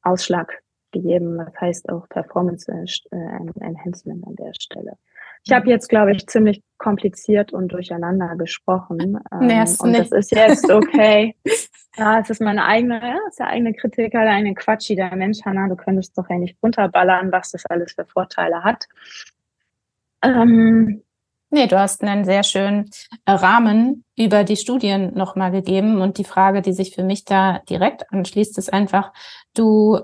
Ausschlag gegeben. Das heißt auch Performance äh, Enhancement an der Stelle. Ich habe jetzt, glaube ich, ziemlich kompliziert und durcheinander gesprochen. Ähm, nee, und nicht. das ist jetzt okay. ja, es ist meine eigene, ja, ist der eigene Kritiker, der eigene Quatschi, der Mensch, Hanna, du könntest doch ja nicht runterballern, was das alles für Vorteile hat. Ähm, Nee, du hast einen sehr schönen äh, Rahmen über die Studien nochmal gegeben. Und die Frage, die sich für mich da direkt anschließt, ist einfach, du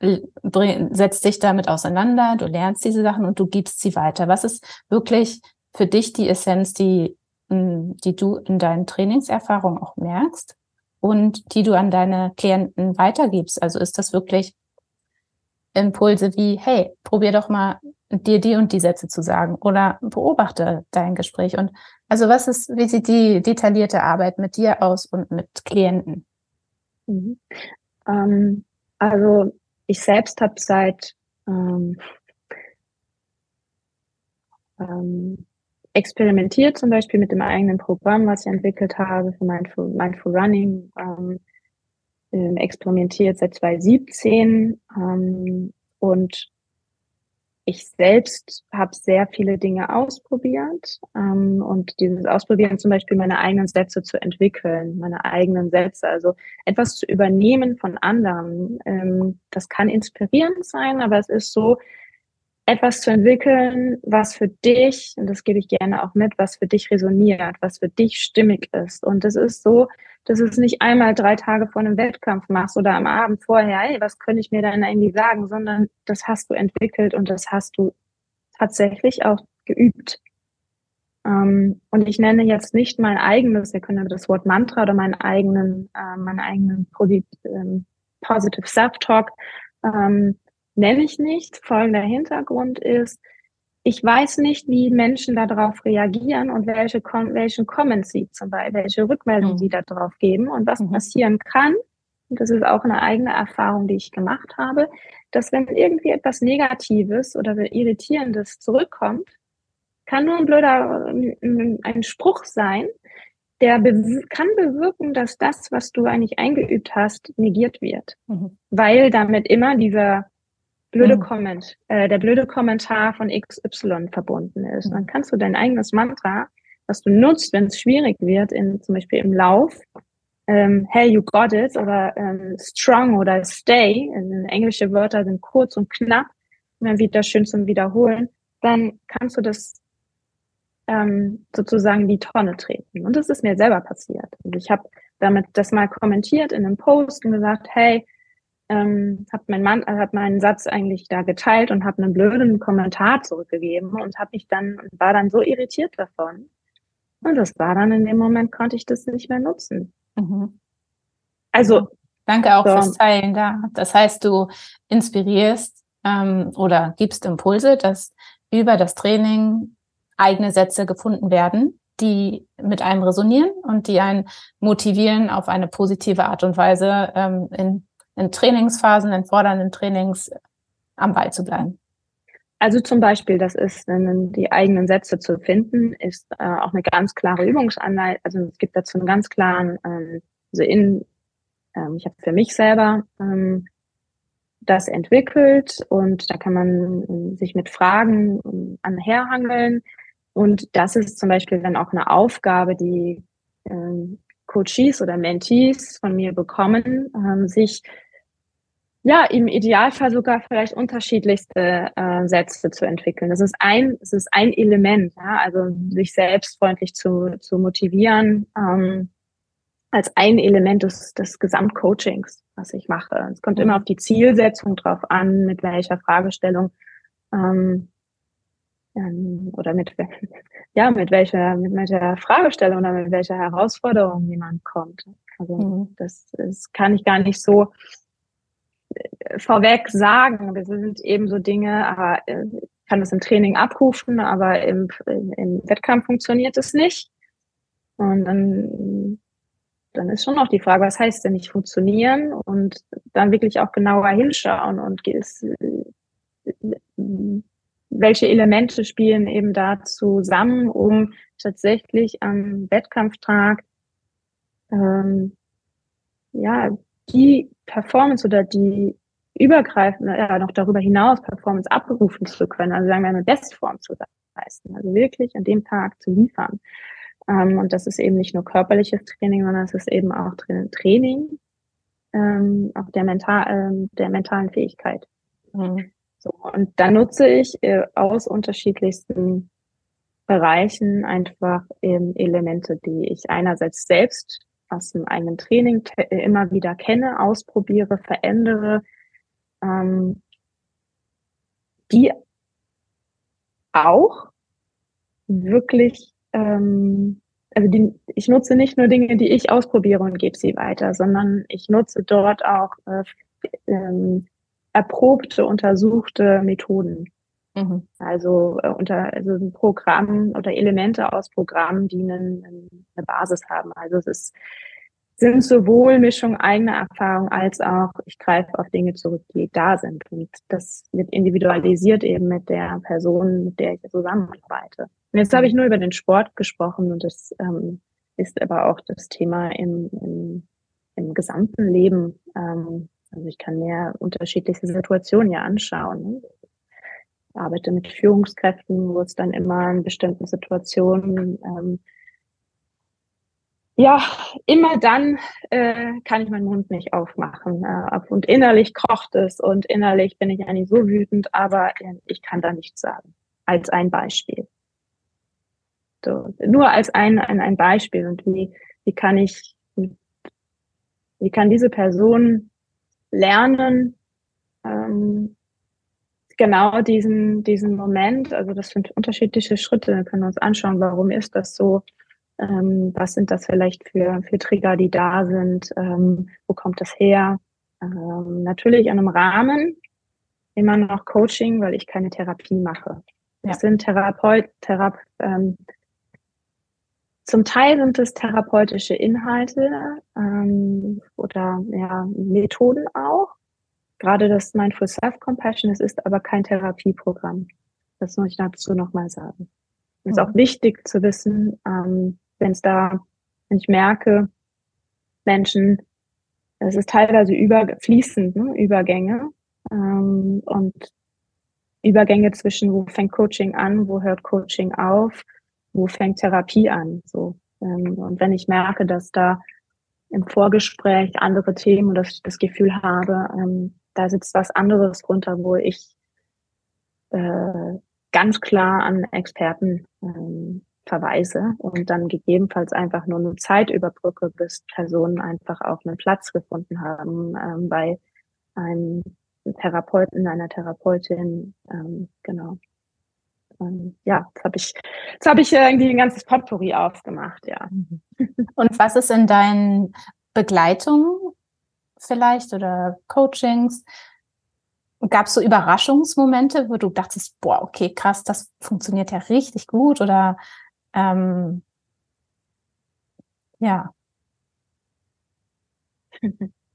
setzt dich damit auseinander, du lernst diese Sachen und du gibst sie weiter. Was ist wirklich für dich die Essenz, die, die du in deinen Trainingserfahrungen auch merkst und die du an deine Klienten weitergibst? Also ist das wirklich Impulse wie, hey, probier doch mal dir die und die Sätze zu sagen oder beobachte dein Gespräch. Und also was ist, wie sieht die detaillierte Arbeit mit dir aus und mit Klienten? Mhm. Ähm, also ich selbst habe seit ähm, ähm, experimentiert zum Beispiel mit dem eigenen Programm, was ich entwickelt habe für Mindful, Mindful Running, ähm, ähm experimentiert seit 2017 ähm, und ich selbst habe sehr viele Dinge ausprobiert ähm, und dieses Ausprobieren zum Beispiel meine eigenen Sätze zu entwickeln, meine eigenen Sätze, also etwas zu übernehmen von anderen. Ähm, das kann inspirierend sein, aber es ist so, etwas zu entwickeln, was für dich, und das gebe ich gerne auch mit, was für dich resoniert, was für dich stimmig ist. Und das ist so, dass es nicht einmal drei Tage vor einem Wettkampf machst oder am Abend vorher, hey, was könnte ich mir dann irgendwie sagen, sondern das hast du entwickelt und das hast du tatsächlich auch geübt. Ähm, und ich nenne jetzt nicht mein eigenes, wir können das Wort Mantra oder meinen eigenen, äh, meinen eigenen ähm, Positive Self-Talk ähm, nenne ich nicht. Folgender Hintergrund ist, ich weiß nicht, wie Menschen darauf reagieren und welche welchen Comments sie zum Beispiel, welche Rückmeldungen mhm. sie darauf geben und was mhm. passieren kann. Und das ist auch eine eigene Erfahrung, die ich gemacht habe, dass wenn irgendwie etwas Negatives oder Irritierendes zurückkommt, kann nur ein blöder ein Spruch sein, der be kann bewirken, dass das, was du eigentlich eingeübt hast, negiert wird. Mhm. Weil damit immer dieser blöde mhm. Comment, äh, der blöde Kommentar von XY verbunden ist. Dann kannst du dein eigenes Mantra, was du nutzt, wenn es schwierig wird, in, zum Beispiel im Lauf, ähm, hey, you got it oder ähm, strong oder stay, also englische Wörter sind kurz und knapp und dann wieder schön zum Wiederholen, dann kannst du das ähm, sozusagen in die Tonne treten. Und das ist mir selber passiert. Und ich habe damit das mal kommentiert in einem Post und gesagt, hey, ähm, hat mein Mann hat meinen Satz eigentlich da geteilt und habe einen blöden Kommentar zurückgegeben und habe mich dann war dann so irritiert davon und das war dann in dem Moment konnte ich das nicht mehr nutzen. Mhm. Also danke auch so. fürs Teilen da. Das heißt, du inspirierst ähm, oder gibst Impulse, dass über das Training eigene Sätze gefunden werden, die mit einem resonieren und die einen motivieren, auf eine positive Art und Weise ähm, in in Trainingsphasen, in fordernden Trainings am Ball zu bleiben? Also zum Beispiel, das ist, die eigenen Sätze zu finden, ist äh, auch eine ganz klare Übungsanleitung. Also es gibt dazu einen ganz klaren, ähm, also in, ähm, ich habe für mich selber ähm, das entwickelt und da kann man äh, sich mit Fragen ähm, anherhangeln. Und das ist zum Beispiel dann auch eine Aufgabe, die ähm, Coaches oder Mentees von mir bekommen, ähm, sich ja, im Idealfall sogar vielleicht unterschiedlichste äh, Sätze zu entwickeln. Das ist ein, das ist ein Element, ja, also sich selbst freundlich zu, zu motivieren, ähm, als ein Element des, des Gesamtcoachings, was ich mache. Es kommt immer auf die Zielsetzung drauf an, mit welcher Fragestellung ähm, ähm, oder mit ja mit welcher mit welcher Fragestellung oder mit welcher Herausforderung jemand kommt. Also mhm. das, das kann ich gar nicht so vorweg sagen. Das sind eben so Dinge, aber äh, ich kann das im Training abrufen, aber im, im Wettkampf funktioniert es nicht. Und dann, dann ist schon noch die Frage, was heißt denn nicht funktionieren? Und dann wirklich auch genauer hinschauen und welche Elemente spielen eben da zusammen, um tatsächlich am Wettkampftag ähm, ja die Performance oder die übergreifende, ja, noch darüber hinaus Performance abrufen zu können, also sagen wir eine Bestform zu leisten, also wirklich an dem Tag zu liefern. Ähm, und das ist eben nicht nur körperliches Training, sondern es ist eben auch Training ähm, auch der, mental, ähm, der mentalen Fähigkeit. Mhm. So, und da nutze ich äh, aus unterschiedlichsten Bereichen einfach ähm, Elemente, die ich einerseits selbst aus dem eigenen Training immer wieder kenne, ausprobiere, verändere, ähm, die auch wirklich, ähm, also die, ich nutze nicht nur Dinge, die ich ausprobiere und gebe sie weiter, sondern ich nutze dort auch äh, ähm, erprobte, untersuchte Methoden. Mhm. Also äh, unter also ein Programm oder Elemente aus Programmen, die einen, eine Basis haben. Also es ist, sind sowohl Mischung eigener Erfahrung als auch ich greife auf Dinge zurück, die da sind. Und das wird individualisiert eben mit der Person, mit der ich zusammenarbeite. Und jetzt habe ich nur über den Sport gesprochen und das ähm, ist aber auch das Thema im, im, im gesamten Leben. Ähm, also ich kann mir unterschiedlichste Situationen ja anschauen. Ne? Arbeite mit Führungskräften, wo es dann immer in bestimmten Situationen ähm, ja, immer dann äh, kann ich meinen Mund nicht aufmachen. Äh, und innerlich kocht es und innerlich bin ich eigentlich so wütend, aber äh, ich kann da nichts sagen. Als ein Beispiel. So, nur als ein, ein, ein Beispiel. Und wie, wie kann ich, wie kann diese Person lernen, ähm, genau diesen, diesen Moment, also das sind unterschiedliche Schritte, wir können uns anschauen, warum ist das so, ähm, was sind das vielleicht für, für Trigger, die da sind, ähm, wo kommt das her? Ähm, natürlich in einem Rahmen, immer noch Coaching, weil ich keine Therapie mache. Ja. Das sind Therapeut, Therape, ähm, zum Teil sind es therapeutische Inhalte ähm, oder ja, Methoden auch. Gerade das Mindful Self-Compassion, es ist aber kein Therapieprogramm. Das muss ich dazu nochmal sagen. Es ist auch wichtig zu wissen, ähm, wenn es da, wenn ich merke, Menschen, es ist teilweise über, fließend, ne, Übergänge ähm, und Übergänge zwischen, wo fängt Coaching an, wo hört Coaching auf, wo fängt Therapie an? So. Ähm, und wenn ich merke, dass da im Vorgespräch andere Themen oder dass ich das Gefühl habe, ähm, da sitzt was anderes drunter, wo ich äh, ganz klar an Experten ähm, verweise und dann gegebenenfalls einfach nur eine Zeit überbrücke, bis Personen einfach auch einen Platz gefunden haben ähm, bei einem Therapeuten, einer Therapeutin, ähm, genau ähm, ja, jetzt habe ich, jetzt habe ich irgendwie ein ganzes Potpourri aufgemacht, ja. Mhm. Und was ist in deinen Begleitungen vielleicht oder Coachings? Gab es so Überraschungsmomente, wo du dachtest, boah, okay, krass, das funktioniert ja richtig gut oder ähm, ja.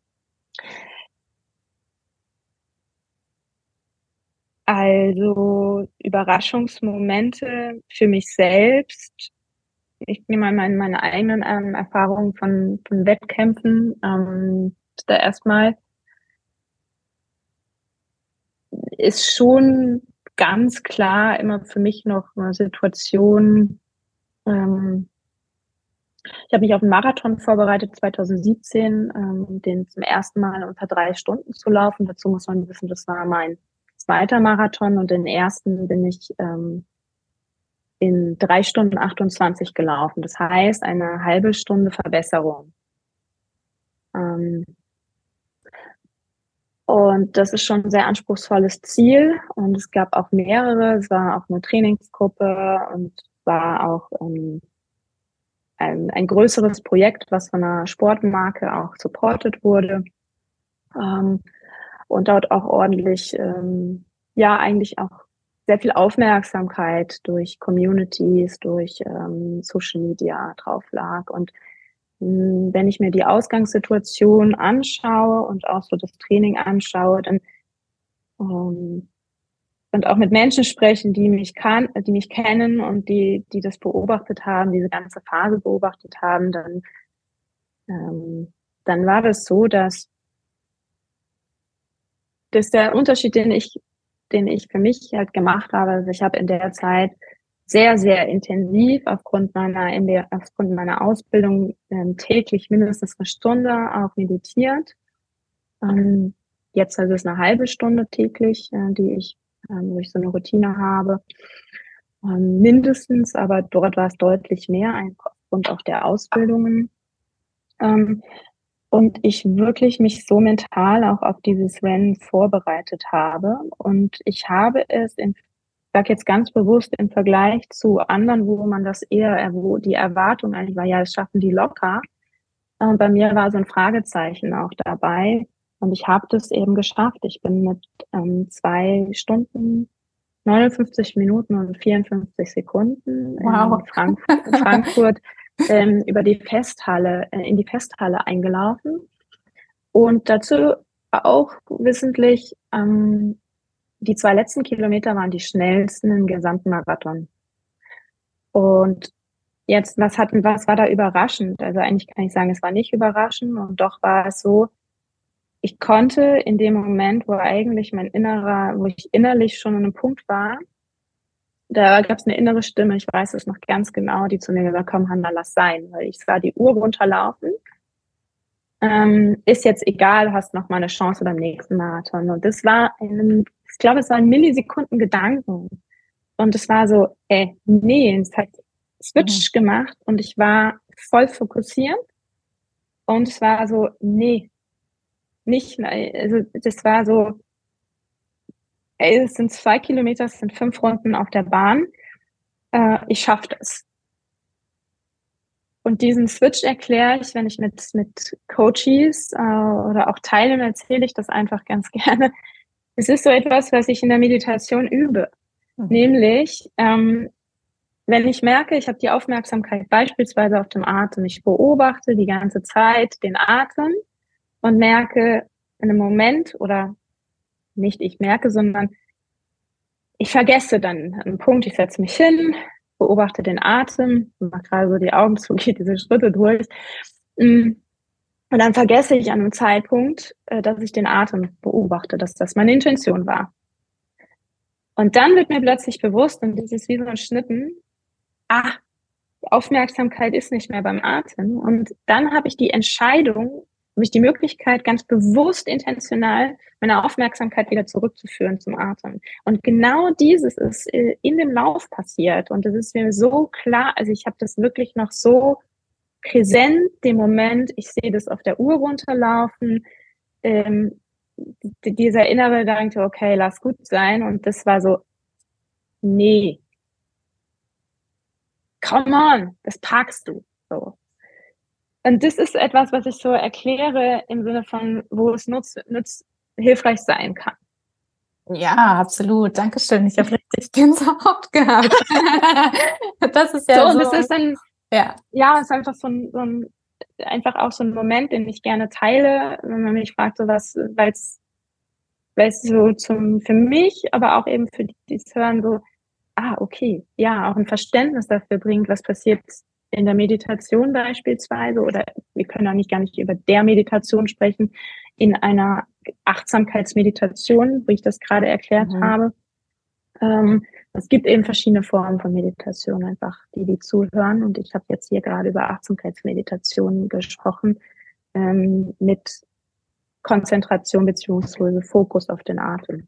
Also Überraschungsmomente für mich selbst. Ich nehme mal meine, meine eigenen ähm, Erfahrungen von, von Wettkämpfen. Ähm, da erstmal ist schon ganz klar immer für mich noch eine Situation. Ähm, ich habe mich auf einen Marathon vorbereitet 2017, ähm, den zum ersten Mal unter drei Stunden zu laufen. Dazu muss man wissen, das war mein zweiter Marathon und den ersten bin ich ähm, in drei Stunden 28 gelaufen. Das heißt, eine halbe Stunde Verbesserung. Ähm, und das ist schon ein sehr anspruchsvolles Ziel. Und es gab auch mehrere. Es war auch eine Trainingsgruppe und war auch ähm, ein, ein größeres Projekt, was von einer Sportmarke auch supported wurde. Ähm, und dort auch ordentlich, ähm, ja, eigentlich auch sehr viel Aufmerksamkeit durch Communities, durch ähm, Social Media drauf lag. Und wenn ich mir die Ausgangssituation anschaue und auch so das Training anschaue, dann ähm, und auch mit Menschen sprechen, die mich kann, die mich kennen und die, die das beobachtet haben, diese ganze Phase beobachtet haben, dann, ähm, dann war das so, dass das ist der Unterschied, den ich, den ich für mich halt gemacht habe. Also ich habe in der Zeit sehr, sehr intensiv aufgrund meiner, MBA, aufgrund meiner Ausbildung ähm, täglich mindestens eine Stunde auch meditiert. Ähm, jetzt ist es eine halbe Stunde täglich, äh, die ich, ähm, wo ich so eine Routine habe. ähm, mindestens, aber dort war es deutlich mehr, aufgrund auch der Ausbildungen. Ähm, und ich wirklich mich so mental auch auf dieses Rennen vorbereitet habe. Und ich habe es in sage jetzt ganz bewusst im Vergleich zu anderen, wo man das eher, wo die Erwartung eigentlich war, ja, das schaffen die locker. Und bei mir war so ein Fragezeichen auch dabei. Und ich habe das eben geschafft. Ich bin mit ähm, zwei Stunden, 59 Minuten und 54 Sekunden wow. in Frankfurt, Frankfurt ähm, über die Festhalle, äh, in die Festhalle eingelaufen. Und dazu auch wissentlich, ähm, die zwei letzten Kilometer waren die schnellsten im gesamten Marathon. Und jetzt, was hat, was war da überraschend? Also eigentlich kann ich sagen, es war nicht überraschend und doch war es so, ich konnte in dem Moment, wo eigentlich mein innerer, wo ich innerlich schon an einem Punkt war, da gab es eine innere Stimme, ich weiß es noch ganz genau, die zu mir gesagt komm Hanna, lass sein, weil ich sah die Uhr runterlaufen. Ähm, ist jetzt egal, hast noch mal eine Chance beim nächsten Marathon. Und das war, in, ich glaube, es waren Millisekunden Gedanken. Und es war so, ey, nee, es hat Switch mhm. gemacht und ich war voll fokussiert. Und es war so, nee, nicht, also das war so, ey, es sind zwei Kilometer, es sind fünf Runden auf der Bahn. Äh, ich schaffe das. Und diesen Switch erkläre ich, wenn ich mit, mit Coaches äh, oder auch teilnehme, erzähle ich das einfach ganz gerne. Es ist so etwas, was ich in der Meditation übe. Mhm. Nämlich, ähm, wenn ich merke, ich habe die Aufmerksamkeit beispielsweise auf dem Atem, ich beobachte die ganze Zeit den Atem und merke in einem Moment oder nicht ich merke, sondern ich vergesse dann einen Punkt, ich setze mich hin, beobachte den Atem, mache gerade so die Augen zu, gehe diese Schritte durch. Mm. Und dann vergesse ich an einem Zeitpunkt, äh, dass ich den Atem beobachte, dass das meine Intention war. Und dann wird mir plötzlich bewusst, und das ist wie so ein Schnitten, ah, Aufmerksamkeit ist nicht mehr beim Atem. Und dann habe ich die Entscheidung, habe ich die Möglichkeit, ganz bewusst, intentional meine Aufmerksamkeit wieder zurückzuführen zum Atem. Und genau dieses ist äh, in dem Lauf passiert. Und es ist mir so klar, also ich habe das wirklich noch so präsent, den Moment, ich sehe das auf der Uhr runterlaufen, ähm, dieser innere Gedanke, okay, lass gut sein. Und das war so, nee, come on, das packst du. So. Und das ist etwas, was ich so erkläre im Sinne von, wo es nutz, nutz, hilfreich sein kann. Ja, absolut. Dankeschön. Ich habe richtig Gänsehaut gehabt. das ist ja so. so das ist dann, ja, ja, es ist einfach so ein, so ein, einfach auch so ein Moment, den ich gerne teile, wenn man mich fragt, so was, weil es, weil es so zum, für mich, aber auch eben für die, die es hören, so, ah, okay, ja, auch ein Verständnis dafür bringt, was passiert in der Meditation beispielsweise, oder wir können auch nicht gar nicht über der Meditation sprechen, in einer Achtsamkeitsmeditation, wie ich das gerade erklärt mhm. habe. Ähm, es gibt eben verschiedene Formen von Meditation, einfach die, die zuhören. Und ich habe jetzt hier gerade über Achtsamkeitsmeditation gesprochen, ähm, mit Konzentration beziehungsweise Fokus auf den Atem.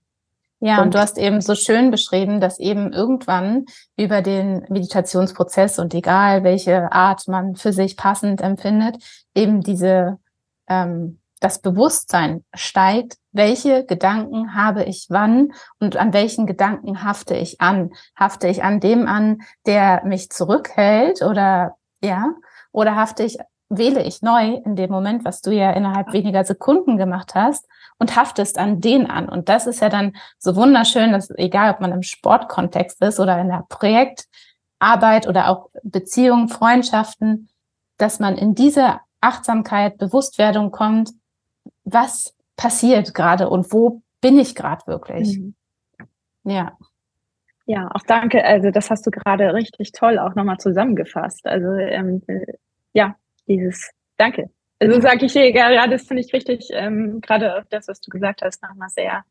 Ja, und, und du hast eben so schön beschrieben, dass eben irgendwann über den Meditationsprozess und egal welche Art man für sich passend empfindet, eben diese ähm, das Bewusstsein steigt, welche Gedanken habe ich wann und an welchen Gedanken hafte ich an? Hafte ich an dem an, der mich zurückhält oder ja, oder hafte ich wähle ich neu in dem Moment, was du ja innerhalb weniger Sekunden gemacht hast und haftest an den an. Und das ist ja dann so wunderschön, dass egal, ob man im Sportkontext ist oder in der Projektarbeit oder auch Beziehungen, Freundschaften, dass man in diese Achtsamkeit, Bewusstwerdung kommt, was passiert gerade und wo bin ich gerade wirklich. Mhm. Ja. Ja, auch danke. Also das hast du gerade richtig toll auch nochmal zusammengefasst. Also ähm, ja, dieses Danke. Also sage ich, ja, das finde ich richtig, ähm, gerade das, was du gesagt hast, nochmal sehr,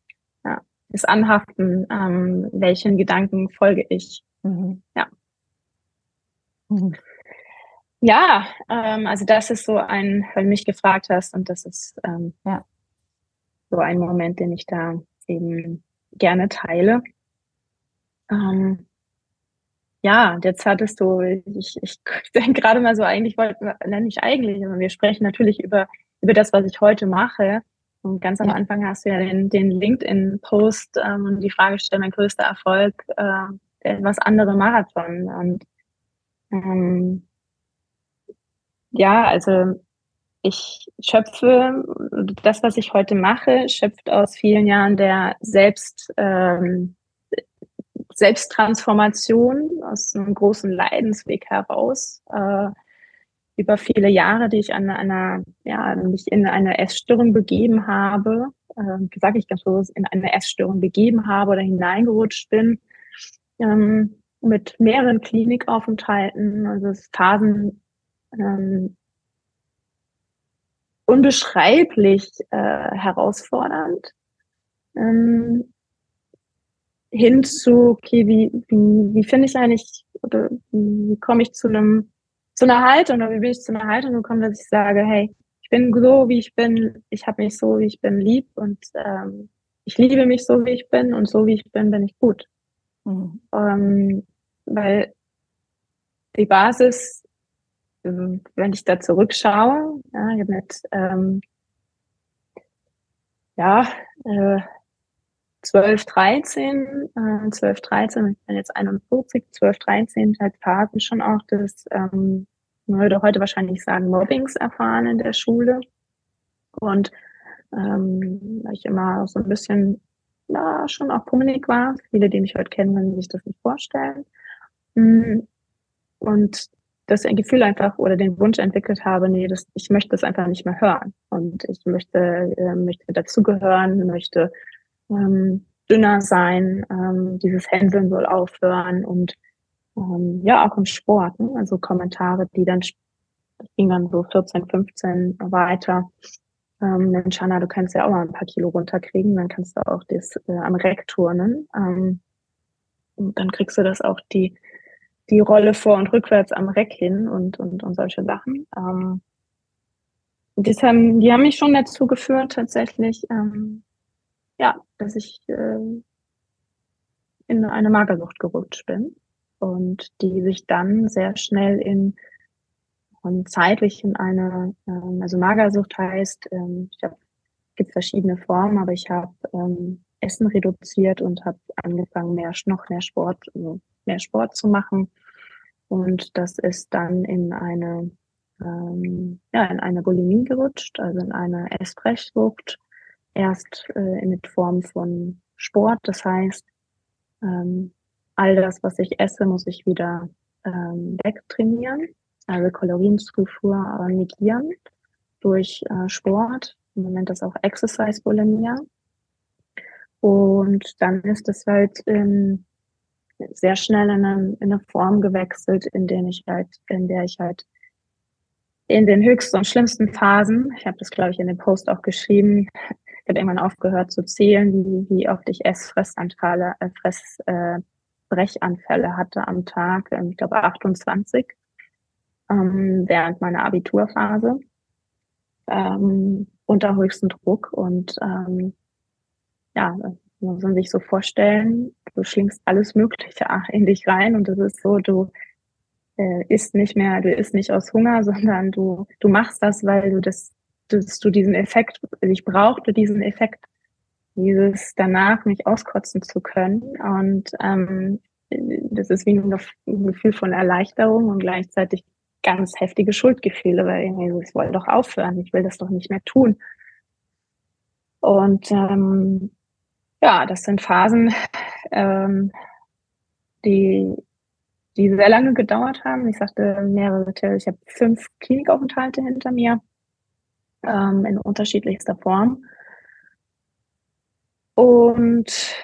ja, das Anhaften, ähm, welchen Gedanken folge ich. Mhm. Ja. Mhm. Ja, ähm, also das ist so ein, weil du mich gefragt hast und das ist ähm, ja so ein Moment, den ich da eben gerne teile. Ähm, ja, jetzt hattest du, ich, ich denke gerade mal so, eigentlich wollten wir, nenne ich eigentlich, aber wir sprechen natürlich über, über das, was ich heute mache. Und ganz am ja. Anfang hast du ja den, den LinkedIn-Post ähm, und die Frage gestellt, mein größter Erfolg, äh, der etwas andere Marathon. Und ähm, ja, also ich schöpfe, das, was ich heute mache, schöpft aus vielen Jahren der Selbst, ähm, Selbsttransformation, aus einem großen Leidensweg heraus. Äh, über viele Jahre, die ich an einer, ja, mich in eine Essstörung begeben habe, äh, sage ich ganz bewusst, in eine Essstörung begeben habe oder hineingerutscht bin, ähm, mit mehreren Klinikaufenthalten, also Phasen ähm, unbeschreiblich äh, herausfordernd. Ähm, hin zu, okay, wie, wie, wie finde ich eigentlich, oder wie, komme ich zu einem, zu einer Haltung, oder wie bin ich zu einer Haltung gekommen, dass ich sage, hey, ich bin so, wie ich bin, ich habe mich so, wie ich bin, lieb und ähm, ich liebe mich so, wie ich bin und so, wie ich bin, bin ich gut. Mhm. Ähm, weil die Basis wenn ich da zurückschaue, ja, mit ähm, ja, äh, 12, 13, äh, 12, 13, ich bin jetzt 41, 12, 13 halt Phasen schon auch das, ähm, man würde heute wahrscheinlich sagen, Mobbings erfahren in der Schule. Und ähm, ich immer so ein bisschen, ja, schon auch pummelig war. Viele, die mich heute kennen, können sich das nicht vorstellen. Mm, und das Gefühl einfach oder den Wunsch entwickelt habe, nee, das, ich möchte das einfach nicht mehr hören. Und ich möchte, äh, möchte dazugehören, möchte ähm, dünner sein, ähm, dieses Hänseln soll aufhören und ähm, ja, auch im Sport, ne? also Kommentare, die dann, das ging dann so 14, 15 weiter. Ähm, Mensch, Hanna, du kannst ja auch mal ein paar Kilo runterkriegen, dann kannst du auch das äh, am Reck turnen. Ähm, und dann kriegst du das auch die die Rolle vor und rückwärts am Reck hin und, und, und solche Sachen. Ähm, das haben, die haben mich schon dazu geführt, tatsächlich, ähm, ja, dass ich äh, in eine Magersucht gerutscht bin und die sich dann sehr schnell in und zeitlich in eine, ähm, also Magersucht heißt, ähm, ich habe gibt verschiedene Formen, aber ich habe ähm, Essen reduziert und habe angefangen, mehr noch mehr Sport, also mehr Sport zu machen. Und das ist dann in eine, ähm, ja, in eine Bulimie gerutscht, also in eine Essbrechsucht. Erst äh, in Form von Sport, das heißt, ähm, all das, was ich esse, muss ich wieder ähm, wegtrainieren, also Kalorienzufuhr äh, negieren durch äh, Sport. Im Moment ist auch Exercise Bulimia. Und dann ist es halt ähm, sehr schnell in eine, in eine Form gewechselt, in der ich halt, in der ich halt in den höchsten und schlimmsten Phasen, ich habe das glaube ich in dem Post auch geschrieben, ich habe irgendwann aufgehört zu zählen, wie, wie oft ich Essfressanfälle, äh, Fressbrechanfälle äh, hatte am Tag, ähm, ich glaube 28, ähm, während meiner Abiturphase, ähm, unter höchstem Druck und ähm, ja, muss man sich so vorstellen, du schlingst alles Mögliche in dich rein und das ist so, du äh, isst nicht mehr, du isst nicht aus Hunger, sondern du, du machst das, weil du das, dass du diesen Effekt, ich brauchte diesen Effekt, dieses danach mich auskotzen zu können und ähm, das ist wie ein Gefühl von Erleichterung und gleichzeitig ganz heftige Schuldgefühle, weil irgendwie ich wollte doch aufhören, ich will das doch nicht mehr tun. Und ähm, ja, das sind Phasen, ähm, die, die sehr lange gedauert haben. Ich sagte mehrere, ich habe fünf Klinikaufenthalte hinter mir ähm, in unterschiedlichster Form. Und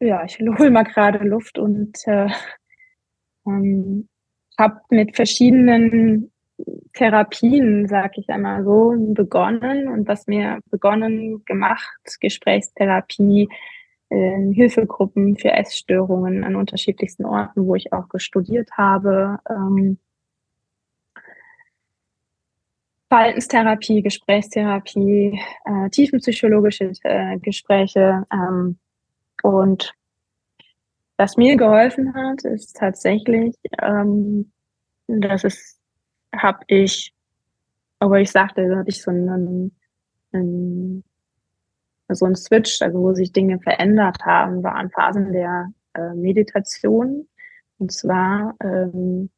ja, ich hole mal gerade Luft und äh, ähm, habe mit verschiedenen Therapien, sag ich einmal so, begonnen und was mir begonnen gemacht, Gesprächstherapie, äh, Hilfegruppen für Essstörungen an unterschiedlichsten Orten, wo ich auch gestudiert habe. Ähm, Verhaltenstherapie, Gesprächstherapie, äh, tiefenpsychologische äh, Gespräche ähm, und Was mir geholfen hat, ist tatsächlich, ähm, dass es, habe ich, aber ich sagte, da hatte ich so einen, einen, so einen Switch, also wo sich Dinge verändert haben, waren Phasen der äh, Meditation. Und zwar ähm,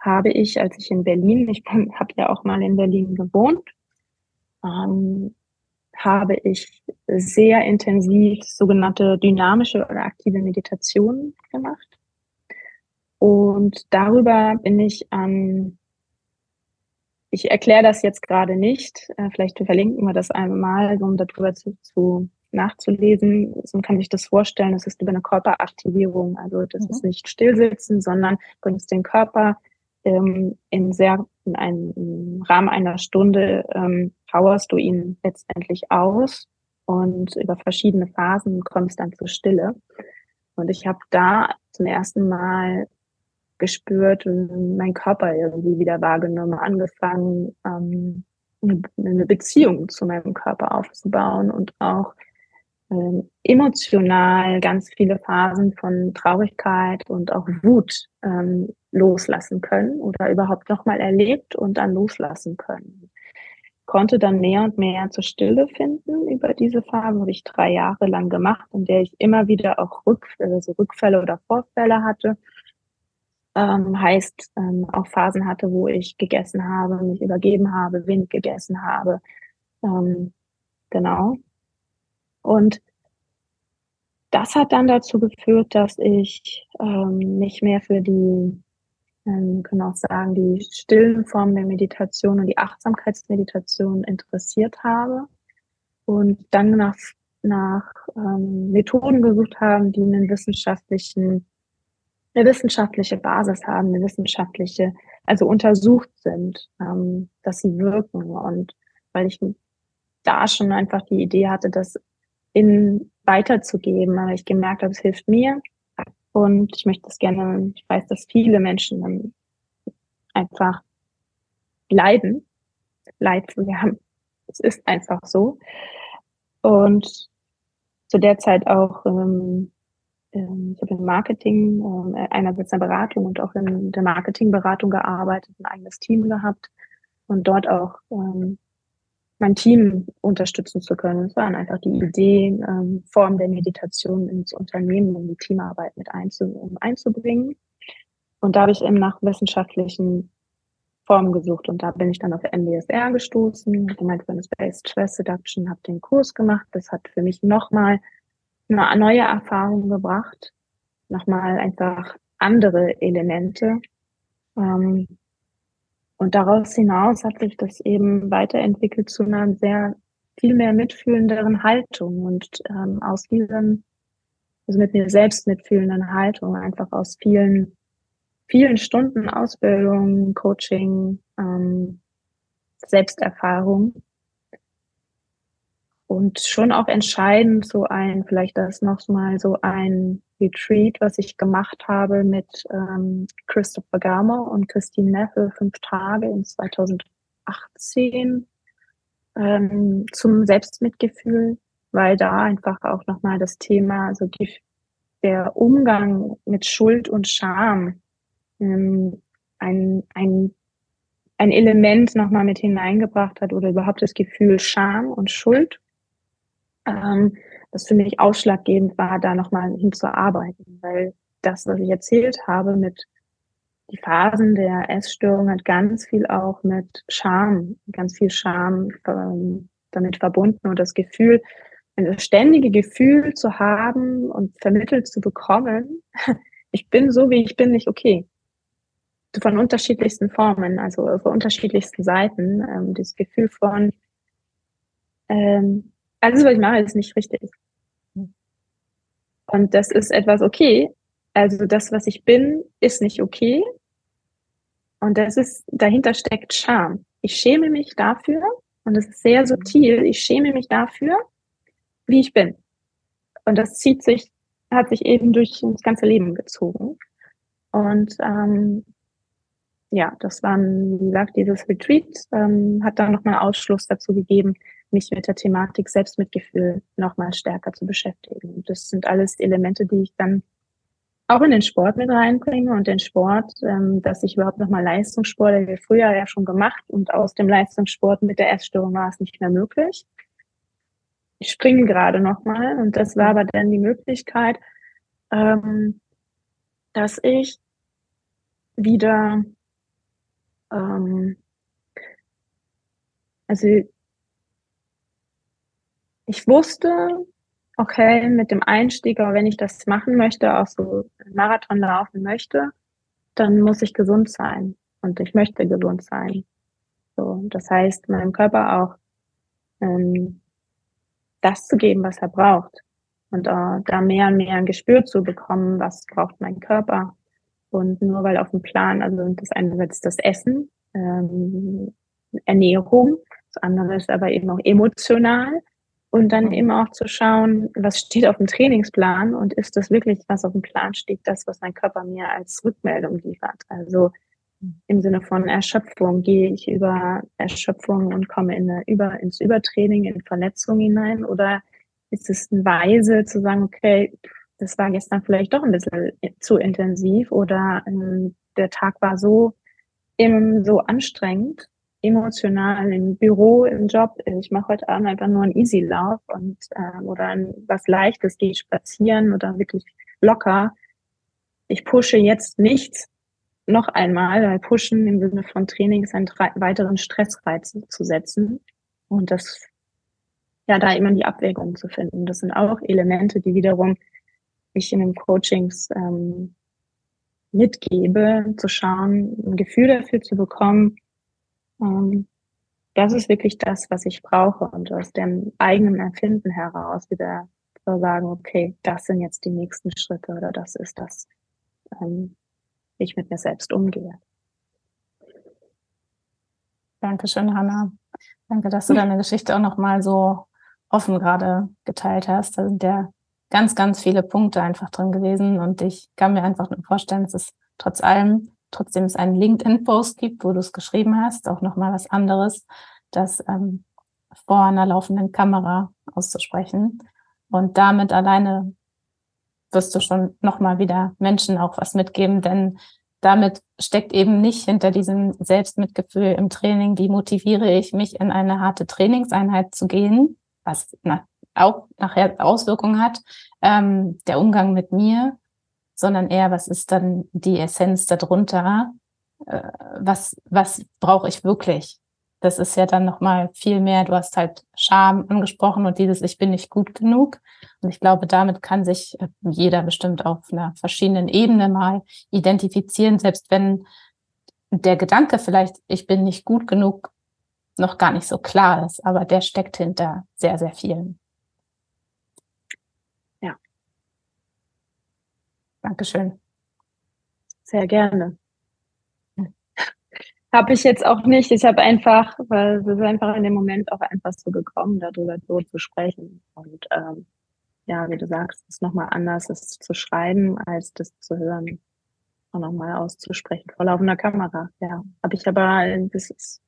habe ich, als ich in Berlin, ich habe ja auch mal in Berlin gewohnt, ähm, habe ich sehr intensiv sogenannte dynamische oder aktive Meditationen gemacht. Und darüber bin ich an, ich erkläre das jetzt gerade nicht, äh, vielleicht verlinken wir das einmal, um darüber zu, zu nachzulesen. So kann ich das vorstellen, das ist über eine Körperaktivierung. Also das mhm. ist nicht stillsitzen, sondern bringst den Körper ähm, in sehr in einem im Rahmen einer Stunde ähm, powerst du ihn letztendlich aus und über verschiedene Phasen kommst dann zur Stille. Und ich habe da zum ersten Mal gespürt und mein Körper irgendwie wieder wahrgenommen, angefangen, ähm, eine Beziehung zu meinem Körper aufzubauen und auch ähm, emotional ganz viele Phasen von Traurigkeit und auch Wut ähm, loslassen können oder überhaupt nochmal erlebt und dann loslassen können. Konnte dann mehr und mehr zur Stille finden über diese Phase, habe ich drei Jahre lang gemacht, in der ich immer wieder auch Rückfälle, also Rückfälle oder Vorfälle hatte. Ähm, heißt, ähm, auch Phasen hatte, wo ich gegessen habe, mich übergeben habe, wenig gegessen habe. Ähm, genau. Und das hat dann dazu geführt, dass ich ähm, mich mehr für die ähm, können auch sagen, die stillen Formen der Meditation und die Achtsamkeitsmeditation interessiert habe und dann nach, nach ähm, Methoden gesucht haben, die einen wissenschaftlichen, eine wissenschaftliche Basis haben, eine wissenschaftliche, also untersucht sind, ähm, dass sie wirken. Und weil ich da schon einfach die Idee hatte, das in weiterzugeben, aber ich gemerkt habe, es hilft mir, und ich möchte es gerne, ich weiß, dass viele Menschen dann einfach leiden, Leid zu haben. Es ist einfach so. Und zu der Zeit auch, ähm, ähm, ich habe im Marketing, äh, einerseits in der Beratung und auch in der Marketingberatung gearbeitet, ein eigenes Team gehabt und dort auch ähm, mein Team unterstützen zu können. Es waren einfach die Ideen, ähm, Form der Meditation ins Unternehmen, um die Teamarbeit mit einzu einzubringen. Und da habe ich eben nach wissenschaftlichen Formen gesucht und da bin ich dann auf MBSR gestoßen, Mindfulness-Based Stress Reduction, habe den Kurs gemacht. Das hat für mich nochmal neue Erfahrung gebracht, nochmal einfach andere Elemente. Ähm, und daraus hinaus hat sich das eben weiterentwickelt zu einer sehr viel mehr mitfühlenderen Haltung und ähm, aus diesem, also mit mir selbst mitfühlenden Haltung, einfach aus vielen, vielen Stunden Ausbildung, Coaching, ähm, Selbsterfahrung und schon auch entscheidend so ein, vielleicht das noch mal so ein Retreat, was ich gemacht habe mit ähm, Christopher Gamer und Christine Neffe, fünf Tage in 2018 ähm, zum Selbstmitgefühl, weil da einfach auch nochmal das Thema, also die, der Umgang mit Schuld und Scham ähm, ein, ein, ein Element nochmal mit hineingebracht hat oder überhaupt das Gefühl Scham und Schuld. Ähm, das für mich ausschlaggebend war, da nochmal hinzuarbeiten, weil das, was ich erzählt habe mit die Phasen der Essstörung hat ganz viel auch mit Scham, ganz viel Scham ähm, damit verbunden und das Gefühl, ein ständige Gefühl zu haben und vermittelt zu bekommen, ich bin so, wie ich bin, nicht okay. Von unterschiedlichsten Formen, also von unterschiedlichsten Seiten, ähm, dieses Gefühl von, ähm, alles, was ich mache, ist nicht richtig. Und das ist etwas okay. Also das, was ich bin, ist nicht okay. Und das ist, dahinter steckt Scham. Ich schäme mich dafür, und das ist sehr subtil, ich schäme mich dafür, wie ich bin. Und das zieht sich, hat sich eben durch das ganze Leben gezogen. Und ähm, ja, das war, wie gesagt, dieses Retreat ähm, hat dann nochmal Ausschluss dazu gegeben, mich mit der Thematik Selbstmitgefühl nochmal stärker zu beschäftigen. Das sind alles Elemente, die ich dann auch in den Sport mit reinbringe und den Sport, ähm, dass ich überhaupt nochmal Leistungssport, habe ich früher ja schon gemacht und aus dem Leistungssport mit der Essstörung war es nicht mehr möglich. Ich springe gerade nochmal und das war aber dann die Möglichkeit, ähm, dass ich wieder, ähm, also ich wusste, okay, mit dem Einstieg, aber wenn ich das machen möchte, auch so einen Marathon laufen möchte, dann muss ich gesund sein. Und ich möchte gesund sein. So, das heißt, meinem Körper auch ähm, das zu geben, was er braucht. Und äh, da mehr und mehr ein Gespür zu bekommen, was braucht mein Körper. Und nur weil auf dem Plan, also das eine ist das Essen, ähm, Ernährung, das andere ist aber eben auch emotional. Und dann mhm. eben auch zu schauen, was steht auf dem Trainingsplan und ist das wirklich, was auf dem Plan steht, das, was mein Körper mir als Rückmeldung liefert. Also im Sinne von Erschöpfung gehe ich über Erschöpfung und komme in eine, über, ins Übertraining, in Verletzung hinein oder ist es eine Weise zu sagen, okay, das war gestern vielleicht doch ein bisschen zu intensiv oder ähm, der Tag war so, eben so anstrengend emotional im Büro, im Job. Ich mache heute Abend einfach nur einen Easy-Lauf und äh, oder ein, was Leichtes, gehe spazieren oder wirklich locker. Ich pushe jetzt nichts noch einmal, weil Pushen im Sinne von Training ist einen weiteren Stressreiz zu setzen. Und das, ja, da immer die Abwägung zu finden. Das sind auch Elemente, die wiederum ich in den Coachings ähm, mitgebe, zu schauen, ein Gefühl dafür zu bekommen, ähm, das ist wirklich das, was ich brauche und aus dem eigenen Empfinden heraus wieder zu sagen, okay, das sind jetzt die nächsten Schritte oder das ist das, ähm, wie ich mit mir selbst umgehe. Dankeschön, Hanna. Danke, dass du deine Geschichte auch nochmal so offen gerade geteilt hast. Da sind ja ganz, ganz viele Punkte einfach drin gewesen und ich kann mir einfach nur vorstellen, dass es trotz allem trotzdem es einen LinkedIn-Post gibt, wo du es geschrieben hast, auch nochmal was anderes, das ähm, vor einer laufenden Kamera auszusprechen. Und damit alleine wirst du schon nochmal wieder Menschen auch was mitgeben, denn damit steckt eben nicht hinter diesem Selbstmitgefühl im Training, wie motiviere ich mich in eine harte Trainingseinheit zu gehen, was na, auch nachher Auswirkungen hat, ähm, der Umgang mit mir, sondern eher, was ist dann die Essenz darunter? Äh, was, was brauche ich wirklich? Das ist ja dann nochmal viel mehr. Du hast halt Scham angesprochen und dieses Ich bin nicht gut genug. Und ich glaube, damit kann sich äh, jeder bestimmt auf einer verschiedenen Ebene mal identifizieren, selbst wenn der Gedanke vielleicht, ich bin nicht gut genug, noch gar nicht so klar ist, aber der steckt hinter sehr, sehr vielen. Dankeschön. Sehr gerne. Habe ich jetzt auch nicht. Ich habe einfach, weil es ist einfach in dem Moment auch einfach so gekommen, darüber so zu sprechen. Und ähm, ja, wie du sagst, es ist nochmal anders, es zu schreiben, als das zu hören und nochmal auszusprechen vor laufender Kamera. Ja, habe ich aber, das ist,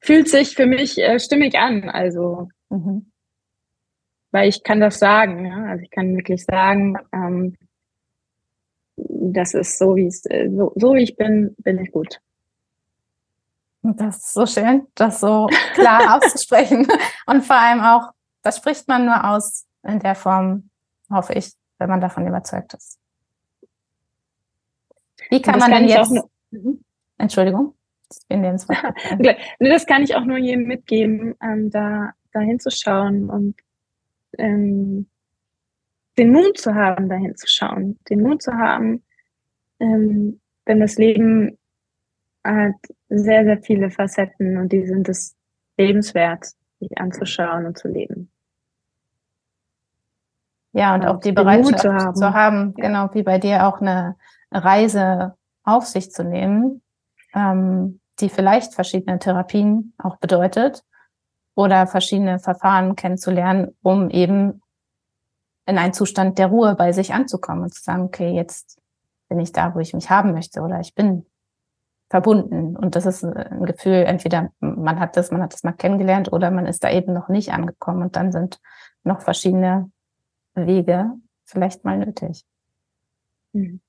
fühlt sich für mich äh, stimmig an. Also, mhm. weil ich kann das sagen. Ja? Also ich kann wirklich sagen, ähm, das ist so, wie es, äh, so, so wie ich bin, bin ich gut. Das ist so schön, das so klar auszusprechen. Und vor allem auch, das spricht man nur aus in der Form, hoffe ich, wenn man davon überzeugt ist. Wie kann man denn jetzt. Nur, mhm. Entschuldigung, ich bin dir ins Das kann ich auch nur jedem mitgeben, ähm, da, da hinzuschauen und ähm, den Mut zu haben, dahin zu schauen, den Mut zu haben, ähm, denn das Leben hat sehr, sehr viele Facetten und die sind es lebenswert, sich anzuschauen und zu leben. Ja, und, und auch die Bereitschaft zu haben, zu haben ja. genau wie bei dir auch eine Reise auf sich zu nehmen, ähm, die vielleicht verschiedene Therapien auch bedeutet oder verschiedene Verfahren kennenzulernen, um eben in einen Zustand der Ruhe bei sich anzukommen und zu sagen, okay, jetzt bin ich da, wo ich mich haben möchte oder ich bin verbunden. Und das ist ein Gefühl, entweder man hat das, man hat das mal kennengelernt oder man ist da eben noch nicht angekommen und dann sind noch verschiedene Wege vielleicht mal nötig. Mhm.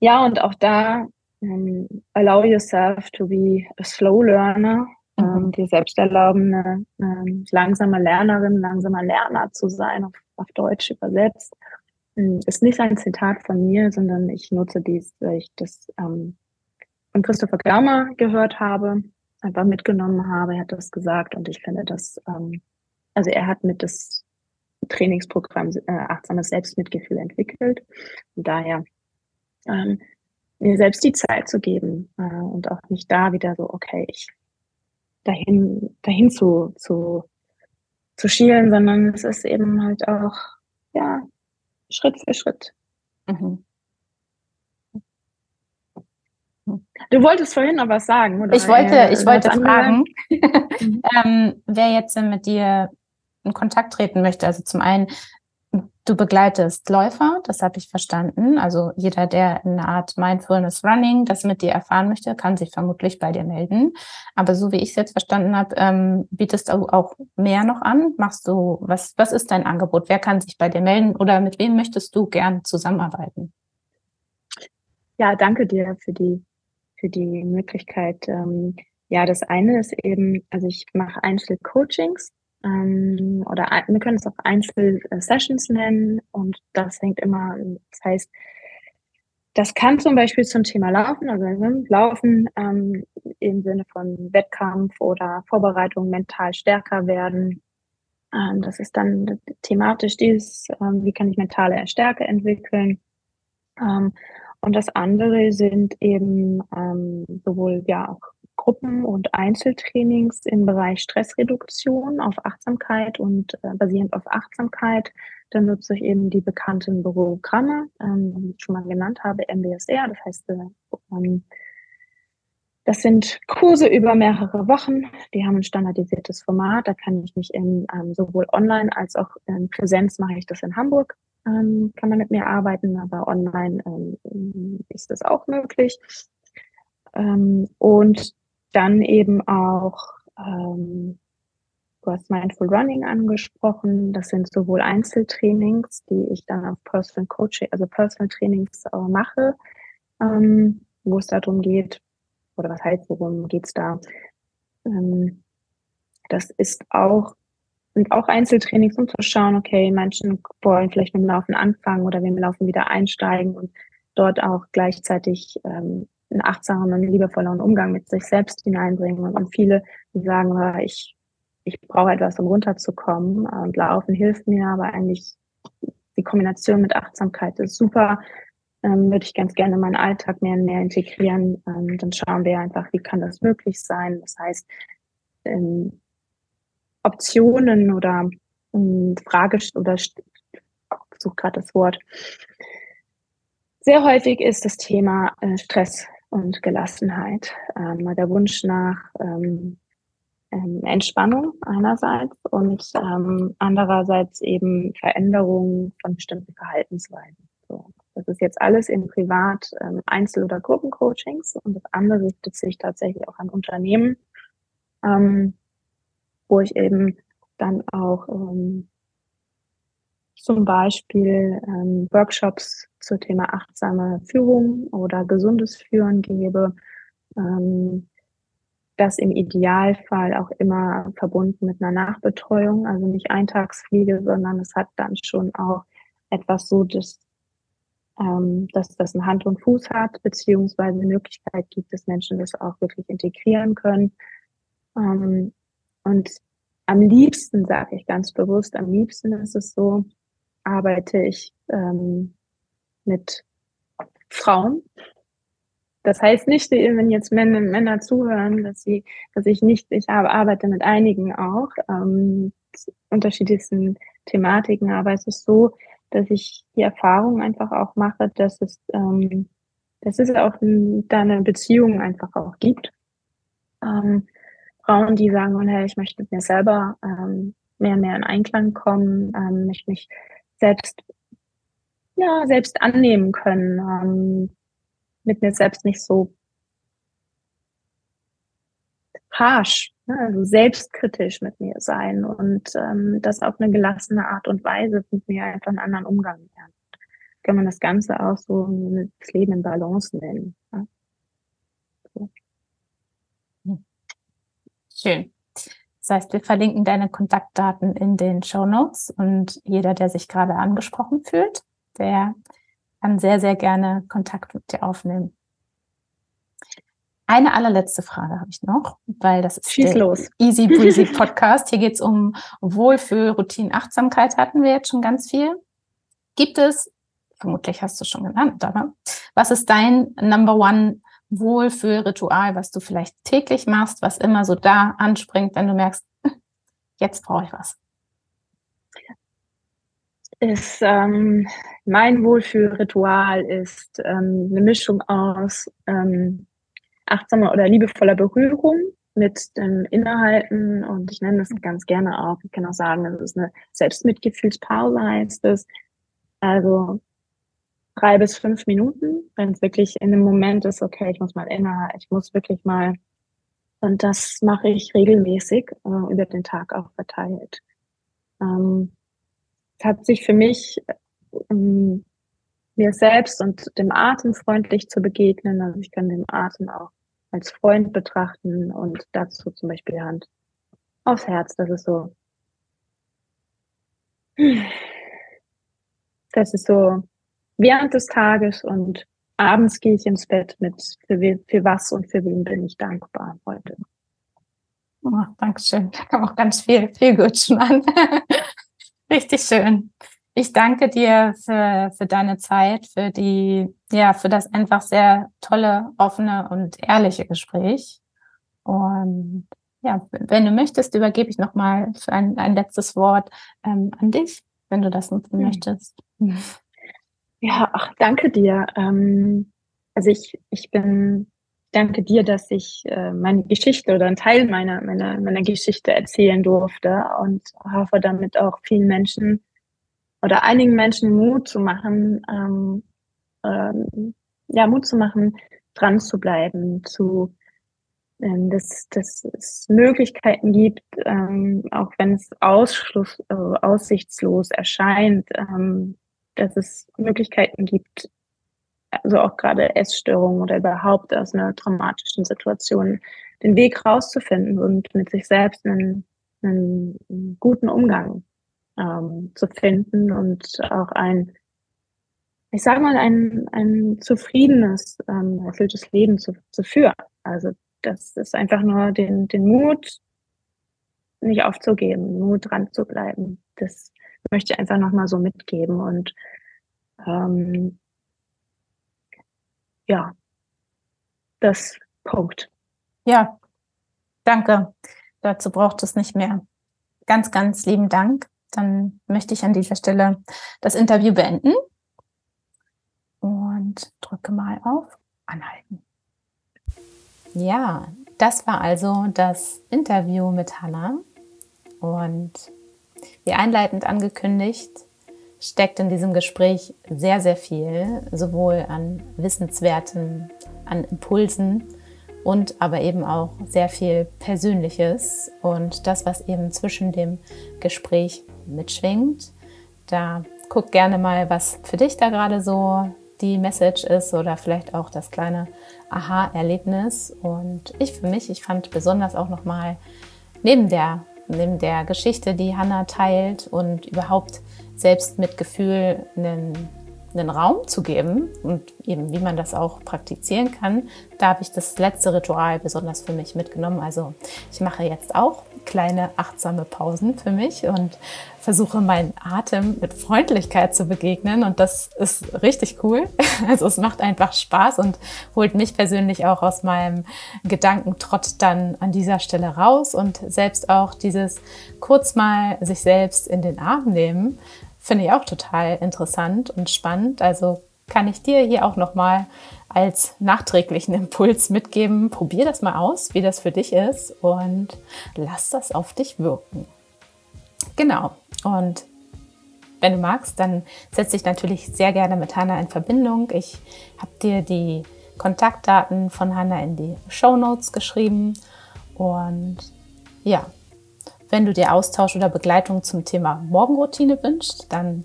ja, und auch da um, allow yourself to be a slow learner, um, dir selbst erlauben, eine, eine langsame Lernerin, langsamer Lerner zu sein, auf, auf Deutsch übersetzt. Um, ist nicht ein Zitat von mir, sondern ich nutze dies, weil ich das ähm, von Christopher Gaumer gehört habe, einfach mitgenommen habe. Er hat das gesagt und ich finde das, ähm, also er hat mit das Trainingsprogramm äh, achtsames Selbstmitgefühl entwickelt. Und daher ähm, mir selbst die Zeit zu geben äh, und auch nicht da wieder so, okay, ich dahin, dahin zu, zu, zu schielen, sondern es ist eben halt auch, ja, Schritt für Schritt. Mhm. Du wolltest vorhin noch was sagen, oder? Ich wollte, ich wollte fragen, mhm. ähm, wer jetzt mit dir in Kontakt treten möchte. Also zum einen, du begleitest Läufer, das habe ich verstanden. Also jeder, der eine Art Mindfulness Running das mit dir erfahren möchte, kann sich vermutlich bei dir melden. Aber so wie ich es jetzt verstanden habe, ähm, bietest du auch mehr noch an? Machst du, was, was ist dein Angebot? Wer kann sich bei dir melden oder mit wem möchtest du gern zusammenarbeiten? Ja, danke dir für die, für die Möglichkeit. Ähm, ja, das eine ist eben, also ich mache Einzelcoachings ähm, oder wir können es auch Einzel-Sessions nennen und das hängt immer, das heißt, das kann zum Beispiel zum Thema Laufen, also Laufen ähm, im Sinne von Wettkampf oder Vorbereitung mental stärker werden. Ähm, das ist dann thematisch dieses, ähm, wie kann ich mentale Stärke entwickeln. Ähm, und das andere sind eben ähm, sowohl ja auch Gruppen- und Einzeltrainings im Bereich Stressreduktion auf Achtsamkeit und äh, basierend auf Achtsamkeit. Dann nutze ich eben die bekannten Programme, ähm, die ich schon mal genannt habe, MBSR. Das heißt, äh, ähm, das sind Kurse über mehrere Wochen. Die haben ein standardisiertes Format. Da kann ich mich in, ähm, sowohl online als auch in Präsenz mache ich das in Hamburg. Ähm, kann man mit mir arbeiten, aber online ähm, ist das auch möglich. Ähm, und dann eben auch, ähm, du hast Mindful Running angesprochen. Das sind sowohl Einzeltrainings, die ich dann auf Personal Coaching, also Personal Trainings äh, mache, ähm, wo es darum geht, oder was heißt, worum geht's da? Ähm, das ist auch, sind auch Einzeltrainings, um zu schauen, okay, Menschen wollen vielleicht mit dem Laufen anfangen oder wir im Laufen wieder einsteigen und dort auch gleichzeitig ähm, einen achtsamen und liebevolleren Umgang mit sich selbst hineinbringen. Und viele, sagen, ich, ich brauche etwas, um runterzukommen. Und Laufen hilft mir, aber eigentlich die Kombination mit Achtsamkeit ist super. Ähm, würde ich ganz gerne in meinen Alltag mehr und mehr integrieren. Ähm, dann schauen wir einfach, wie kann das möglich sein. Das heißt, ähm, Optionen oder ähm, Frage oder ich suche gerade das Wort. Sehr häufig ist das Thema äh, Stress und Gelassenheit. Ähm, der Wunsch nach ähm, ähm, Entspannung einerseits und ähm, andererseits eben Veränderung von bestimmten Verhaltensweisen. So. Das ist jetzt alles in Privat-, ähm, Einzel- oder Gruppencoachings und das andere richtet sich tatsächlich auch an Unternehmen, ähm, wo ich eben dann auch ähm, zum Beispiel ähm, Workshops zum Thema achtsame Führung oder gesundes Führen gebe. Ähm, das im Idealfall auch immer verbunden mit einer Nachbetreuung, also nicht Eintagsfliege, sondern es hat dann schon auch etwas so, dass, ähm, dass das eine Hand und Fuß hat, beziehungsweise eine Möglichkeit gibt, dass Menschen das auch wirklich integrieren können. Ähm, und am liebsten, sage ich ganz bewusst, am liebsten ist es so, arbeite ich ähm, mit Frauen. Das heißt nicht, wenn jetzt Männer, Männer zuhören, dass sie, dass ich nicht, ich arbeite mit einigen auch, ähm, unterschiedlichsten Thematiken, aber es ist so, dass ich die Erfahrung einfach auch mache, dass es, ähm, dass es auch da eine Beziehung einfach auch gibt. Ähm, Frauen, die sagen, oh, hey, ich möchte mit mir selber ähm, mehr und mehr in Einklang kommen, ähm, möchte mich selbst, ja, selbst annehmen können, ähm, mit mir selbst nicht so harsh, ne, also selbstkritisch mit mir sein und ähm, das auf eine gelassene Art und Weise mit mir einfach einen anderen Umgang lernen. kann man das Ganze auch so das Leben in Balance nennen. Ja. So. Schön. Das heißt, wir verlinken deine Kontaktdaten in den Show Notes und jeder, der sich gerade angesprochen fühlt, der kann sehr, sehr gerne Kontakt mit dir aufnehmen. Eine allerletzte Frage habe ich noch, weil das ist Schieß der los. Easy Breezy Podcast. Hier geht es um Wohlfühl, Routine, Achtsamkeit hatten wir jetzt schon ganz viel. Gibt es, vermutlich hast du schon genannt, aber was ist dein Number One Wohlfühlritual, was du vielleicht täglich machst, was immer so da anspringt, wenn du merkst, jetzt brauche ich was? Ist, ähm, mein Wohlfühlritual ist ähm, eine Mischung aus ähm, achtsamer oder liebevoller Berührung mit dem Innehalten und ich nenne das ganz gerne auch, ich kann auch sagen, das ist eine Selbstmitgefühlspause heißt es. Also drei bis fünf Minuten, wenn es wirklich in dem Moment ist, okay, ich muss mal innehalten, ich muss wirklich mal und das mache ich regelmäßig äh, über den Tag auch verteilt. Ähm, es hat sich für mich ähm, mir selbst und dem Atem freundlich zu begegnen. Also ich kann den Atem auch als Freund betrachten und dazu zum Beispiel die Hand aufs Herz. Das ist so, das ist so während des Tages und abends gehe ich ins Bett mit für, für was und für wen bin ich dankbar heute. Oh, Dankeschön. Da kam auch ganz viel, viel gut schon an. Richtig schön. Ich danke dir für, für deine Zeit, für die, ja, für das einfach sehr tolle, offene und ehrliche Gespräch. Und ja, wenn du möchtest, übergebe ich nochmal für ein, ein letztes Wort ähm, an dich, wenn du das nutzen mhm. möchtest. Ja, ach, danke dir. Ähm, also ich, ich bin, danke dir, dass ich äh, meine Geschichte oder einen Teil meiner, meiner, meiner Geschichte erzählen durfte und hoffe damit auch vielen Menschen oder einigen Menschen Mut zu machen, ähm, ähm, ja, Mut zu machen, dran zu bleiben, zu ähm, dass, dass es Möglichkeiten gibt, ähm, auch wenn es ausschluss, äh, aussichtslos erscheint, ähm, dass es Möglichkeiten gibt, also auch gerade Essstörungen oder überhaupt aus einer traumatischen Situation den Weg rauszufinden und mit sich selbst einen, einen guten Umgang ähm, zu finden und auch ein, ich sage mal, ein, ein zufriedenes, ähm, erfülltes Leben zu, zu führen. Also das ist einfach nur den, den Mut, nicht aufzugeben, Mut dran zu bleiben. Das möchte ich einfach nochmal so mitgeben und ähm, ja, das Punkt. Ja, danke. Dazu braucht es nicht mehr. Ganz, ganz lieben Dank dann möchte ich an dieser Stelle das Interview beenden und drücke mal auf Anhalten. Ja, das war also das Interview mit Hannah und wie einleitend angekündigt, steckt in diesem Gespräch sehr, sehr viel, sowohl an Wissenswerten, an Impulsen, und aber eben auch sehr viel Persönliches und das, was eben zwischen dem Gespräch mitschwingt. Da guck gerne mal, was für dich da gerade so die Message ist oder vielleicht auch das kleine Aha-Erlebnis. Und ich für mich, ich fand besonders auch nochmal neben der, neben der Geschichte, die Hannah teilt und überhaupt selbst mit Gefühl einen einen Raum zu geben und eben wie man das auch praktizieren kann, da habe ich das letzte Ritual besonders für mich mitgenommen. Also ich mache jetzt auch kleine achtsame Pausen für mich und versuche meinen Atem mit Freundlichkeit zu begegnen und das ist richtig cool. Also es macht einfach Spaß und holt mich persönlich auch aus meinem Gedankentrott dann an dieser Stelle raus und selbst auch dieses kurz mal sich selbst in den Arm nehmen Finde ich auch total interessant und spannend. Also kann ich dir hier auch nochmal als nachträglichen Impuls mitgeben. Probier das mal aus, wie das für dich ist und lass das auf dich wirken. Genau. Und wenn du magst, dann setz dich natürlich sehr gerne mit Hanna in Verbindung. Ich habe dir die Kontaktdaten von Hanna in die Show Notes geschrieben. Und ja, wenn du dir Austausch oder Begleitung zum Thema Morgenroutine wünschst, dann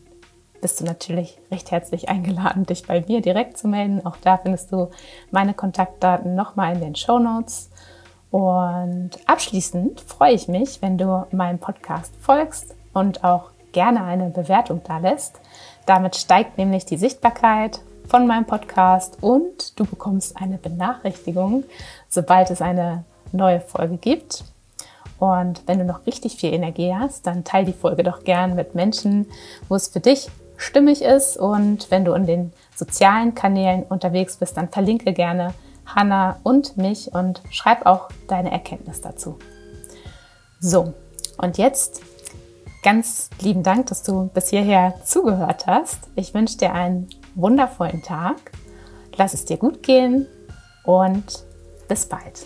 bist du natürlich recht herzlich eingeladen, dich bei mir direkt zu melden. Auch da findest du meine Kontaktdaten nochmal in den Show Notes. Und abschließend freue ich mich, wenn du meinem Podcast folgst und auch gerne eine Bewertung da lässt. Damit steigt nämlich die Sichtbarkeit von meinem Podcast und du bekommst eine Benachrichtigung, sobald es eine neue Folge gibt. Und wenn du noch richtig viel Energie hast, dann teile die Folge doch gern mit Menschen, wo es für dich stimmig ist. Und wenn du in den sozialen Kanälen unterwegs bist, dann verlinke gerne Hanna und mich und schreib auch deine Erkenntnis dazu. So, und jetzt ganz lieben Dank, dass du bis hierher zugehört hast. Ich wünsche dir einen wundervollen Tag. Lass es dir gut gehen und bis bald.